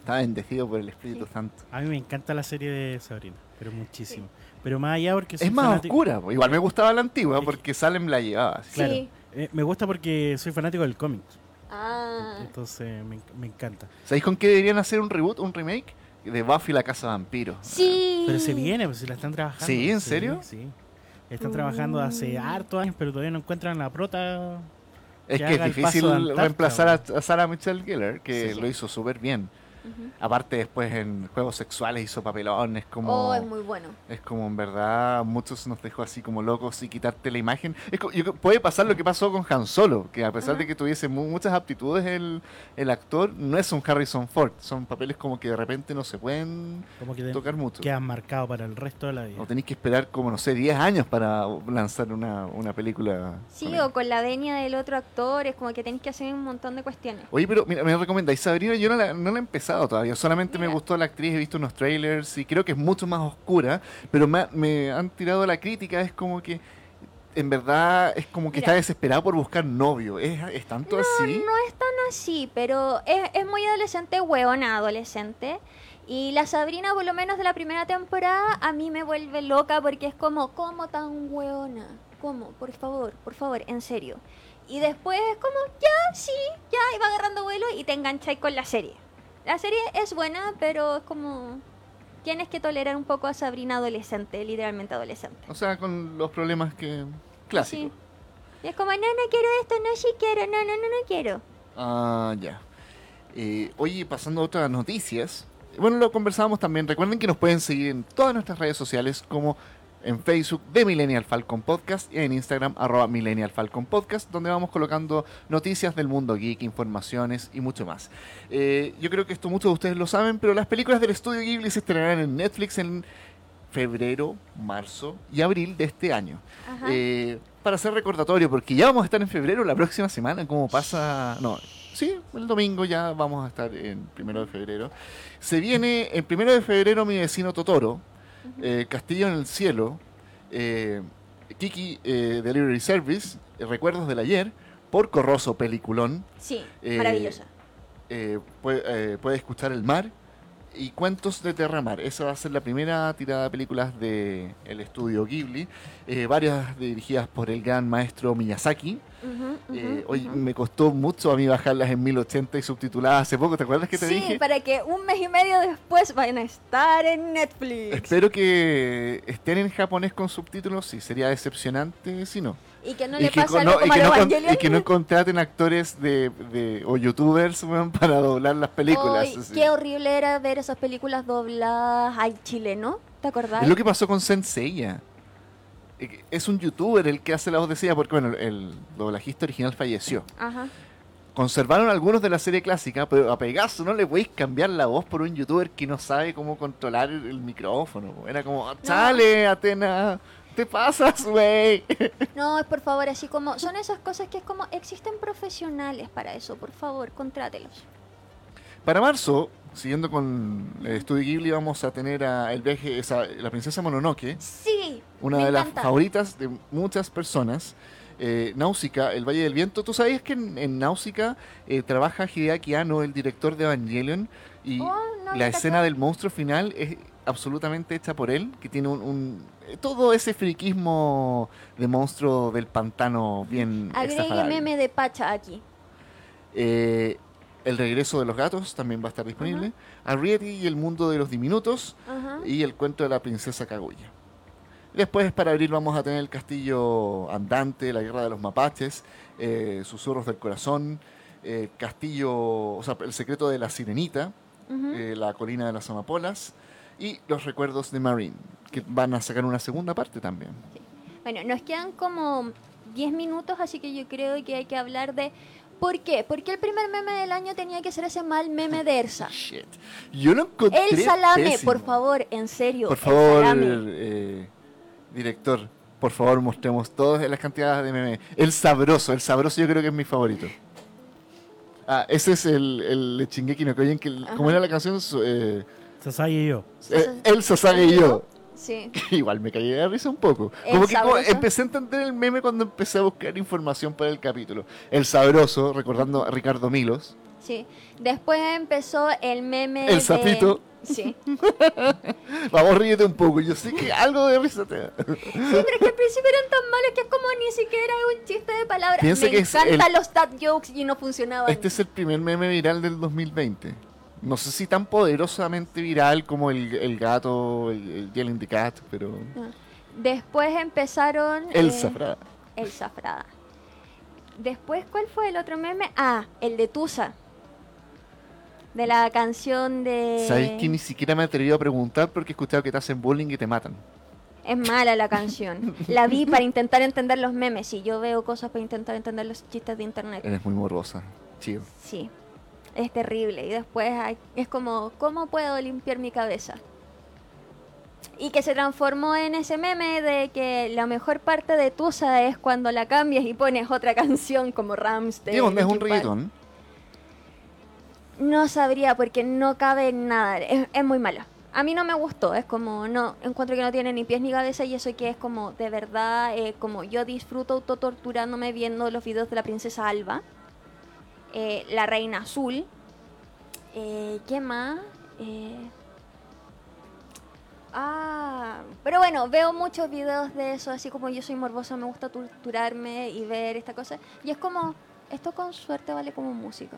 Está bendecido por el Espíritu Sí. Santo. A mí me encanta la serie de Sabrina, pero muchísimo. Pero más allá porque soy Es más fanático- oscura. Igual me gustaba la antigua Es que- porque Salem la llevaba. así. Claro, Sí. eh, me gusta porque soy fanático del cómic. Ah, Entonces me, me encanta. ¿Sabéis con qué deberían hacer un reboot, un remake? De Buffy la Casa Vampiro. sí. Pero se viene, pues si la están trabajando. ¿Sí? ¿En serio? Sí. Están trabajando hace Mm. harto años, pero todavía no encuentran la prota. Es que que es difícil reemplazar a, a Sarah Michelle Gellar, que Sí, sí. lo hizo súper bien. Ujú. Aparte después en juegos sexuales hizo papelones como... Oh, es muy bueno. Es como en verdad muchos nos dejó así como locos y quitarte la imagen. Es co- yo- puede pasar lo que pasó con Han Solo, que a pesar Ajá. de que tuviese mu- muchas aptitudes el, el actor, no es un Harrison Ford. Son papeles como que de repente no se pueden Como que tocar mucho. quedan marcados para el resto de la vida. O tenéis que esperar como, no sé, 10 años para lanzar una, una película. Sí, con él. o con la venia del otro actor, es como que tenéis que hacer un montón de cuestiones. Oye, pero mira, me recomendáis Sabrina, yo no la, no la he todavía, solamente me gustó la actriz, he visto unos trailers y creo que es mucho más oscura, pero me, ha- me han tirado la crítica, es como que en verdad es como que Mira. está desesperada por buscar novio, ¿es, es tanto así? No es tan así, pero es, es muy adolescente, hueona adolescente. Y la Sabrina, por lo menos de la primera temporada, a mí me vuelve loca porque es como, ¿cómo tan hueona? ¿Cómo? Por favor, por favor, en serio. Y después es como, ya, sí, ya, y va agarrando vuelo y te engancháis con la serie. La serie es buena, pero es como... Tienes que tolerar un poco a Sabrina adolescente, literalmente adolescente. O sea, con los problemas que... clásicos. Sí. Y es como, no, no quiero esto, no, sí quiero, no, no, no, no quiero. Ah, ya. Eh, oye, pasando a otras noticias. Bueno, lo conversábamos también. Recuerden que nos pueden seguir en todas nuestras redes sociales como en Facebook de Millennial Falcon Podcast y en Instagram arroba Millennial Falcon Podcast, donde vamos colocando noticias del mundo geek, informaciones y mucho más. Eh, yo creo que esto muchos de ustedes lo saben, pero las películas del estudio Ghibli se estrenarán en Netflix en febrero, marzo y abril de este año. Eh, para hacer recordatorio, porque ya vamos a estar en febrero la próxima semana, como pasa... No, sí, el domingo ya vamos a estar en primero de febrero. Se viene el primero de febrero mi vecino Totoro, eh, Castillo en el Cielo, eh, Kiki eh, Delivery Service, Recuerdos del Ayer, por Corroso Peliculón, Sí, maravillosa. puede, puede escuchar el mar y Cuentos de Terramar. Esa va a ser la primera tirada de películas del el estudio Ghibli, eh, varias dirigidas por el gran maestro Miyazaki. Eh, oye, ujú. me costó mucho a mí bajarlas en 1080 y subtituladas hace poco, ¿te acuerdas que te sí, dije? para que un mes y medio después vayan a estar en Netflix. Espero que estén en japonés con subtítulos, sí, sería decepcionante si no. Y que no y, le que, pase algo no, y como que a no y que no contraten actores de, de- o youtubers weón, para doblar las películas. Así. qué horrible era ver esas películas dobladas al chileno, ¿te acordás? Es lo que pasó con Senseiya. Eh, que Es un youtuber el que hace la voz de Seiya porque bueno, el doblajista original falleció. Ajá. Conservaron algunos de la serie clásica, pero a Pegaso no le podéis cambiar la voz por un youtuber que no sabe cómo controlar el, el micrófono. Era como, chale, Atena, te pasas, güey. No, es por favor, así como. Son esas cosas que es como. Existen profesionales para eso, por favor, contrátelos. Para marzo, siguiendo con el estudio Ghibli, vamos a tener a el viaje, esa, la princesa Mononoke, Sí. una me de las favoritas de muchas personas. Eh, Náusica, El Valle del Viento. ¿Tú sabías que en, en Náusica eh, trabaja Hideaki Anno, el director de Evangelion? Y Oh, no, la escena del monstruo final es absolutamente hecha por él, que tiene un... un- eh, todo ese friquismo de monstruo del pantano bien Agregue meme de Pacha aquí. Eh, el regreso de los gatos también va a estar disponible. Arrietty y el mundo de los diminutos. Y el cuento de la princesa Kaguya. Después, para abril, vamos a tener el castillo andante, la guerra de los mapaches, eh, susurros del corazón, eh, castillo, o sea, el secreto de la sirenita, eh, la colina de las amapolas y los recuerdos de Marine, que van a sacar una segunda parte también. Bueno, nos quedan como 10 minutos, así que yo creo que hay que hablar de. ¿Por qué? Porque el primer meme del año tenía que ser ese mal meme de Elsa. Shit. Yo lo encontré El salame, pésimo. por favor, en serio. Por favor, eh, director, por favor mostremos todas las cantidades de memes. El sabroso, el sabroso yo creo que es mi favorito. Ah, ese es el, el Shingeki no Kyojin, que el- ¿cómo era la canción? Eh, Sasai y yo. eh, el Sasage y yo. Sí. Igual me caí de risa un poco. El Como que como empecé a entender el meme cuando empecé a buscar información para el capítulo. El sabroso, recordando a Ricardo Milos. Sí. Después empezó el meme. El de- sapito. Sí. Vamos, ríete un poco. Yo sé que algo de risa te da. Sí, pero es que al principio eran tan malos que es como ni siquiera es un chiste de palabras. Piensa Me encantan el- los dad jokes y no funcionaban. Este es el primer meme viral del 2020. No sé si tan poderosamente viral como el, el gato, el, el Yelling the Cat, pero... Después empezaron. Elsa eh, Frada. Elsa Frada. Después, ¿cuál fue el otro meme? Ah, el de Tusa. De la canción de. Sabéis que ni siquiera me he atrevido a preguntar porque he escuchado que te hacen bullying y te matan. Es mala la canción. La vi para intentar entender los memes. Y yo veo cosas para intentar entender los chistes de internet. Eres muy morbosa. Chido. Sí, es terrible. Y después hay- es como, ¿cómo puedo limpiar mi cabeza? Y que se transformó en ese meme de que la mejor parte de Tusa es cuando la cambias y pones otra canción como Ramstein. ¿Y dónde es un reggaetón? No sabría porque no cabe en nada. Es, es muy mala. A mí no me gustó. Es como, no, encuentro que no tiene ni pies ni cabeza y eso que es como, de verdad, eh, como yo disfruto autotorturándome viendo los videos de la princesa Alba, eh, la reina azul. Eh, ¿Qué más? Eh, Ah, pero bueno, veo muchos videos de eso, así como yo soy morbosa, me gusta torturarme y ver esta cosa. Y es como, esto con suerte vale como música.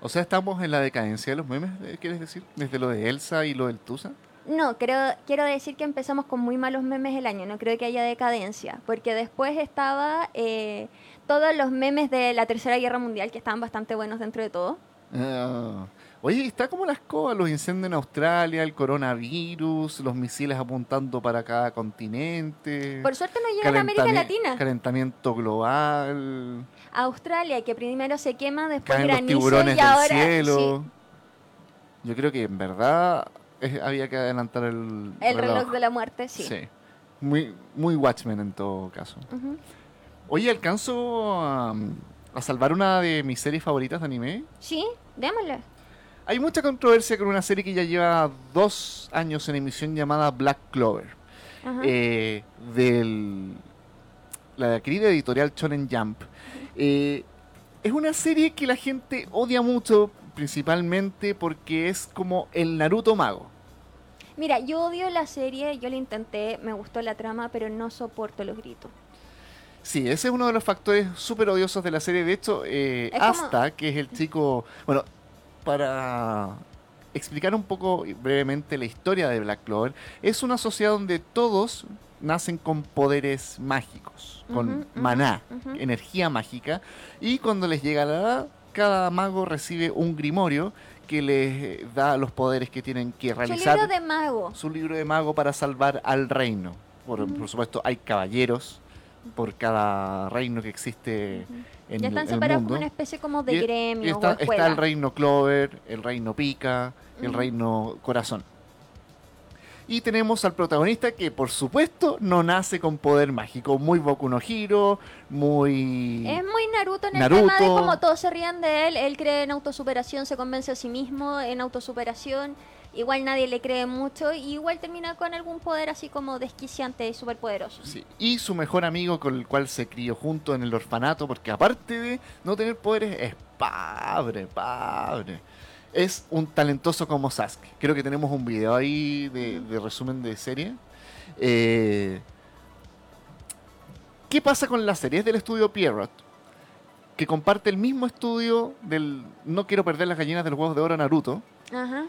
O sea, estamos en la decadencia de los memes, ¿quieres decir? Desde lo de Elsa y lo del Tusa. No, creo, quiero decir que empezamos con muy malos memes el año, no creo que haya decadencia, porque después estaba eh, todos los memes de la Tercera Guerra Mundial, que estaban bastante buenos dentro de todo. Ah. Oye, está como las cosas, los incendios en Australia, el coronavirus, los misiles apuntando para cada continente. Por suerte no llega a América Latina. Calentamiento global. Australia, que primero se quema, después Caen los granizo tiburones y del ahora... cielo. sí, Yo creo que en verdad es- había que adelantar el, el reloj de la muerte, sí. Sí. Muy, muy Watchmen en todo caso. Oye, ¿alcanzo a, a salvar una de mis series favoritas de anime? Sí, démosle. Hay mucha controversia con una serie que ya lleva dos años en emisión llamada Black Clover. Ajá. eh, del la querida editorial Shonen Jump. Eh, es una serie que la gente odia mucho, principalmente porque es como el Naruto mago. Mira, yo odio la serie, yo la intenté, me gustó la trama, pero no soporto los gritos. Sí, ese es uno de los factores súper odiosos de la serie. De hecho, eh, como- Asta, que es el chico... Bueno, para explicar un poco brevemente la historia de Black Clover, es una sociedad donde todos nacen con poderes mágicos, con ujú, maná, energía mágica, y cuando les llega la edad, cada mago recibe un grimorio que les da los poderes que tienen que Su realizar libro de mago. su libro de mago para salvar al reino. Por supuesto, hay caballeros por cada reino que existe en ya están el separados como una especie como de Y- y gremio está, o está el reino Clover, el reino Pica, el reino Corazón. Y tenemos al protagonista que, por supuesto, no nace con poder mágico. Muy Boku no Hiro, muy... Es muy Naruto en el Naruto. tema de cómo todos se rían de él. Él cree en autosuperación, se convence a sí mismo en autosuperación. Igual nadie le cree mucho. Y igual termina con algún poder así como desquiciante y superpoderoso. Sí, Y su mejor amigo con el cual se crió junto en el orfanato, porque aparte de no tener poderes, es padre, padre. Es un talentoso como Sasuke. Creo que tenemos un video ahí de, de resumen de serie. Eh, ¿Qué pasa con la serie? Es del estudio Pierrot, que comparte el mismo estudio del No quiero perder las gallinas de los huevos de oro Naruto Ajá.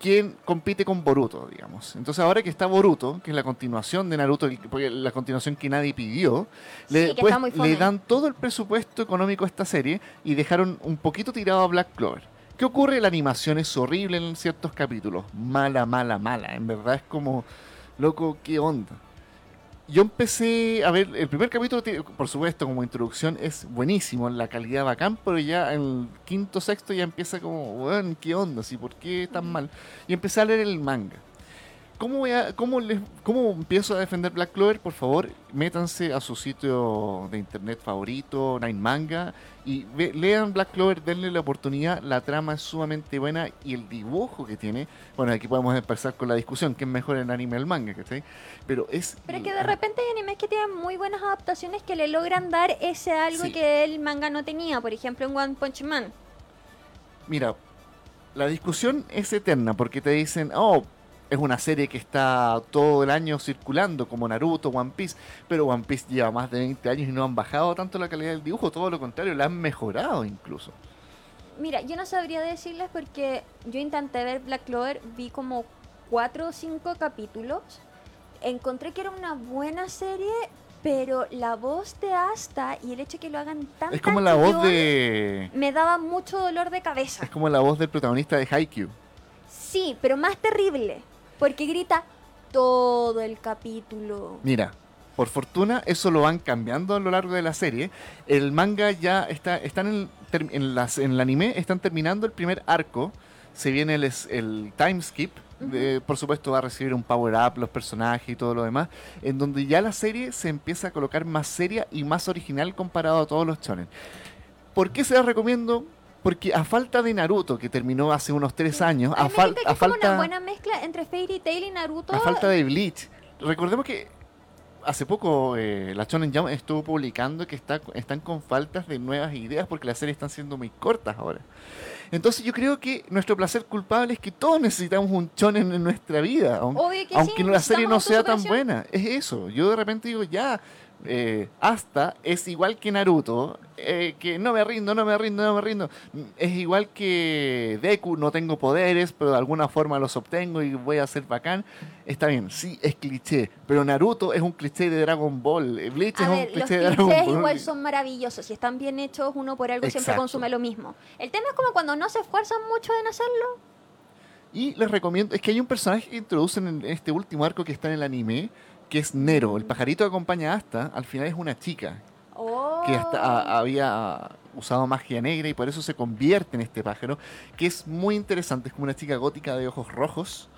Quien compite con Boruto, digamos. Entonces ahora que está Boruto, que es la continuación de Naruto, porque la continuación que nadie pidió, le, Sí, que pues, le dan todo el presupuesto económico a esta serie y dejaron un poquito tirado a Black Clover. ¿Qué ocurre? La animación es horrible en ciertos capítulos. Mala, mala, mala. En verdad es como, loco, ¿qué onda? Yo empecé a ver, el primer capítulo, por supuesto, como introducción, es buenísimo, la calidad bacán, pero ya en el quinto, sexto ya empieza como, bueno, ¿qué onda? ¿Sí? ¿Por qué tan mal? Y empecé a leer el manga. ¿Cómo, voy a, cómo, les, ¿Cómo empiezo a defender Black Clover? Por favor, métanse a su sitio de internet favorito, Nine Manga, y ve- lean Black Clover, denle la oportunidad. La trama es sumamente buena y el dibujo que tiene. Bueno, aquí podemos empezar con la discusión: ¿qué es mejor el anime o el manga? ¿cachai? Pero es. Pero es que de repente hay animes que tienen muy buenas adaptaciones que le logran dar ese algo Sí. que el manga no tenía. Por ejemplo, en One Punch Man. Mira, la discusión es eterna porque te dicen, oh, es una serie que está todo el año circulando como Naruto, One Piece, pero One Piece lleva más de 20 años y no han bajado tanto la calidad del dibujo, todo lo contrario, la han mejorado incluso. Mira, yo no sabría decirles porque yo intenté ver Black Clover, vi como cuatro o cinco capítulos. Encontré que era una buena serie, pero la voz de Asta y el hecho de que lo hagan tan Es como la voz de... me daba mucho dolor de cabeza. Es como la voz del protagonista de Haikyuu. Sí, pero más terrible, porque grita todo el capítulo. Mira, por fortuna eso lo van cambiando a lo largo de la serie. El manga ya está, están en, en las, en el anime, están terminando el primer arco. Se viene el, el time skip. de- por supuesto va a recibir un power up los personajes y todo lo demás. En donde ya la serie se empieza a colocar más seria y más original comparado a todos los shonen. ¿Por qué se las recomiendo? Porque a falta de Naruto, que terminó hace unos tres años, a, fal- a falta... una buena mezcla entre Fairy Tail y Naruto. A falta de Bleach. Recordemos que hace poco eh, la Shonen Jump estuvo publicando que está, están con faltas de nuevas ideas porque las series están siendo muy cortas ahora. Entonces yo creo que nuestro placer culpable es que todos necesitamos un shonen en nuestra vida, aunque sí, la serie no sea tan buena. Es eso. Yo de repente digo, ya, eh, hasta es igual que Naruto, eh, que no me rindo, no me rindo, no me rindo. Es igual que Deku, no tengo poderes, pero de alguna forma los obtengo y voy a ser bacán. Está bien, sí, es cliché, pero Naruto es un cliché de Dragon Ball, Bleach A es ver, un los cliché de Dragon clichés Ball. igual son maravillosos y están bien hechos, uno por algo siempre Exacto. consume lo mismo. El tema es como cuando no se esfuerzan mucho en hacerlo. Y les recomiendo, es que hay un personaje que introducen en este último arco que está en el anime, que es Nero, el pajarito que acompaña a Asta, al final es una chica. Oh. que hasta a- había usado magia negra y por eso se convierte en este pájaro, que es muy interesante, es como una chica gótica de ojos rojos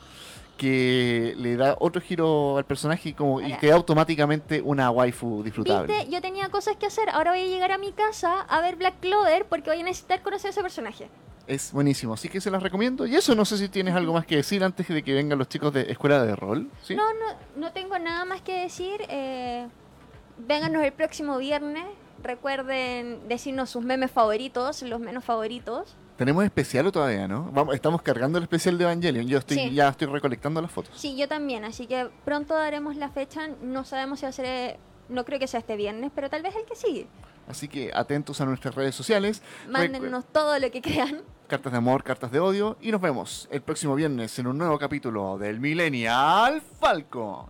que le da otro giro al personaje y, como, y Ahora. queda automáticamente una waifu disfrutable. Viste, yo tenía cosas que hacer. Ahora voy a llegar a mi casa a ver Black Clover porque voy a necesitar conocer a ese personaje. Es buenísimo, así que se las recomiendo. Y eso no sé si tienes algo más que decir antes de que vengan los chicos de Escuela de Rol. ¿sí? No, no, no tengo nada más que decir. Eh, vénganos el próximo viernes. Recuerden decirnos sus memes favoritos, los menos favoritos. Tenemos especial todavía, ¿no? Vamos, estamos cargando el especial de Evangelion. Yo estoy, Sí. ya estoy recolectando las fotos. Sí, yo también, así que pronto daremos la fecha. No sabemos si va a ser, no creo que sea este viernes, pero tal vez el que sigue. Así que atentos a nuestras redes sociales. Recu- Mándennos todo lo que crean. cartas de amor, cartas de odio y nos vemos el próximo viernes en un nuevo capítulo del Millennial Falcon.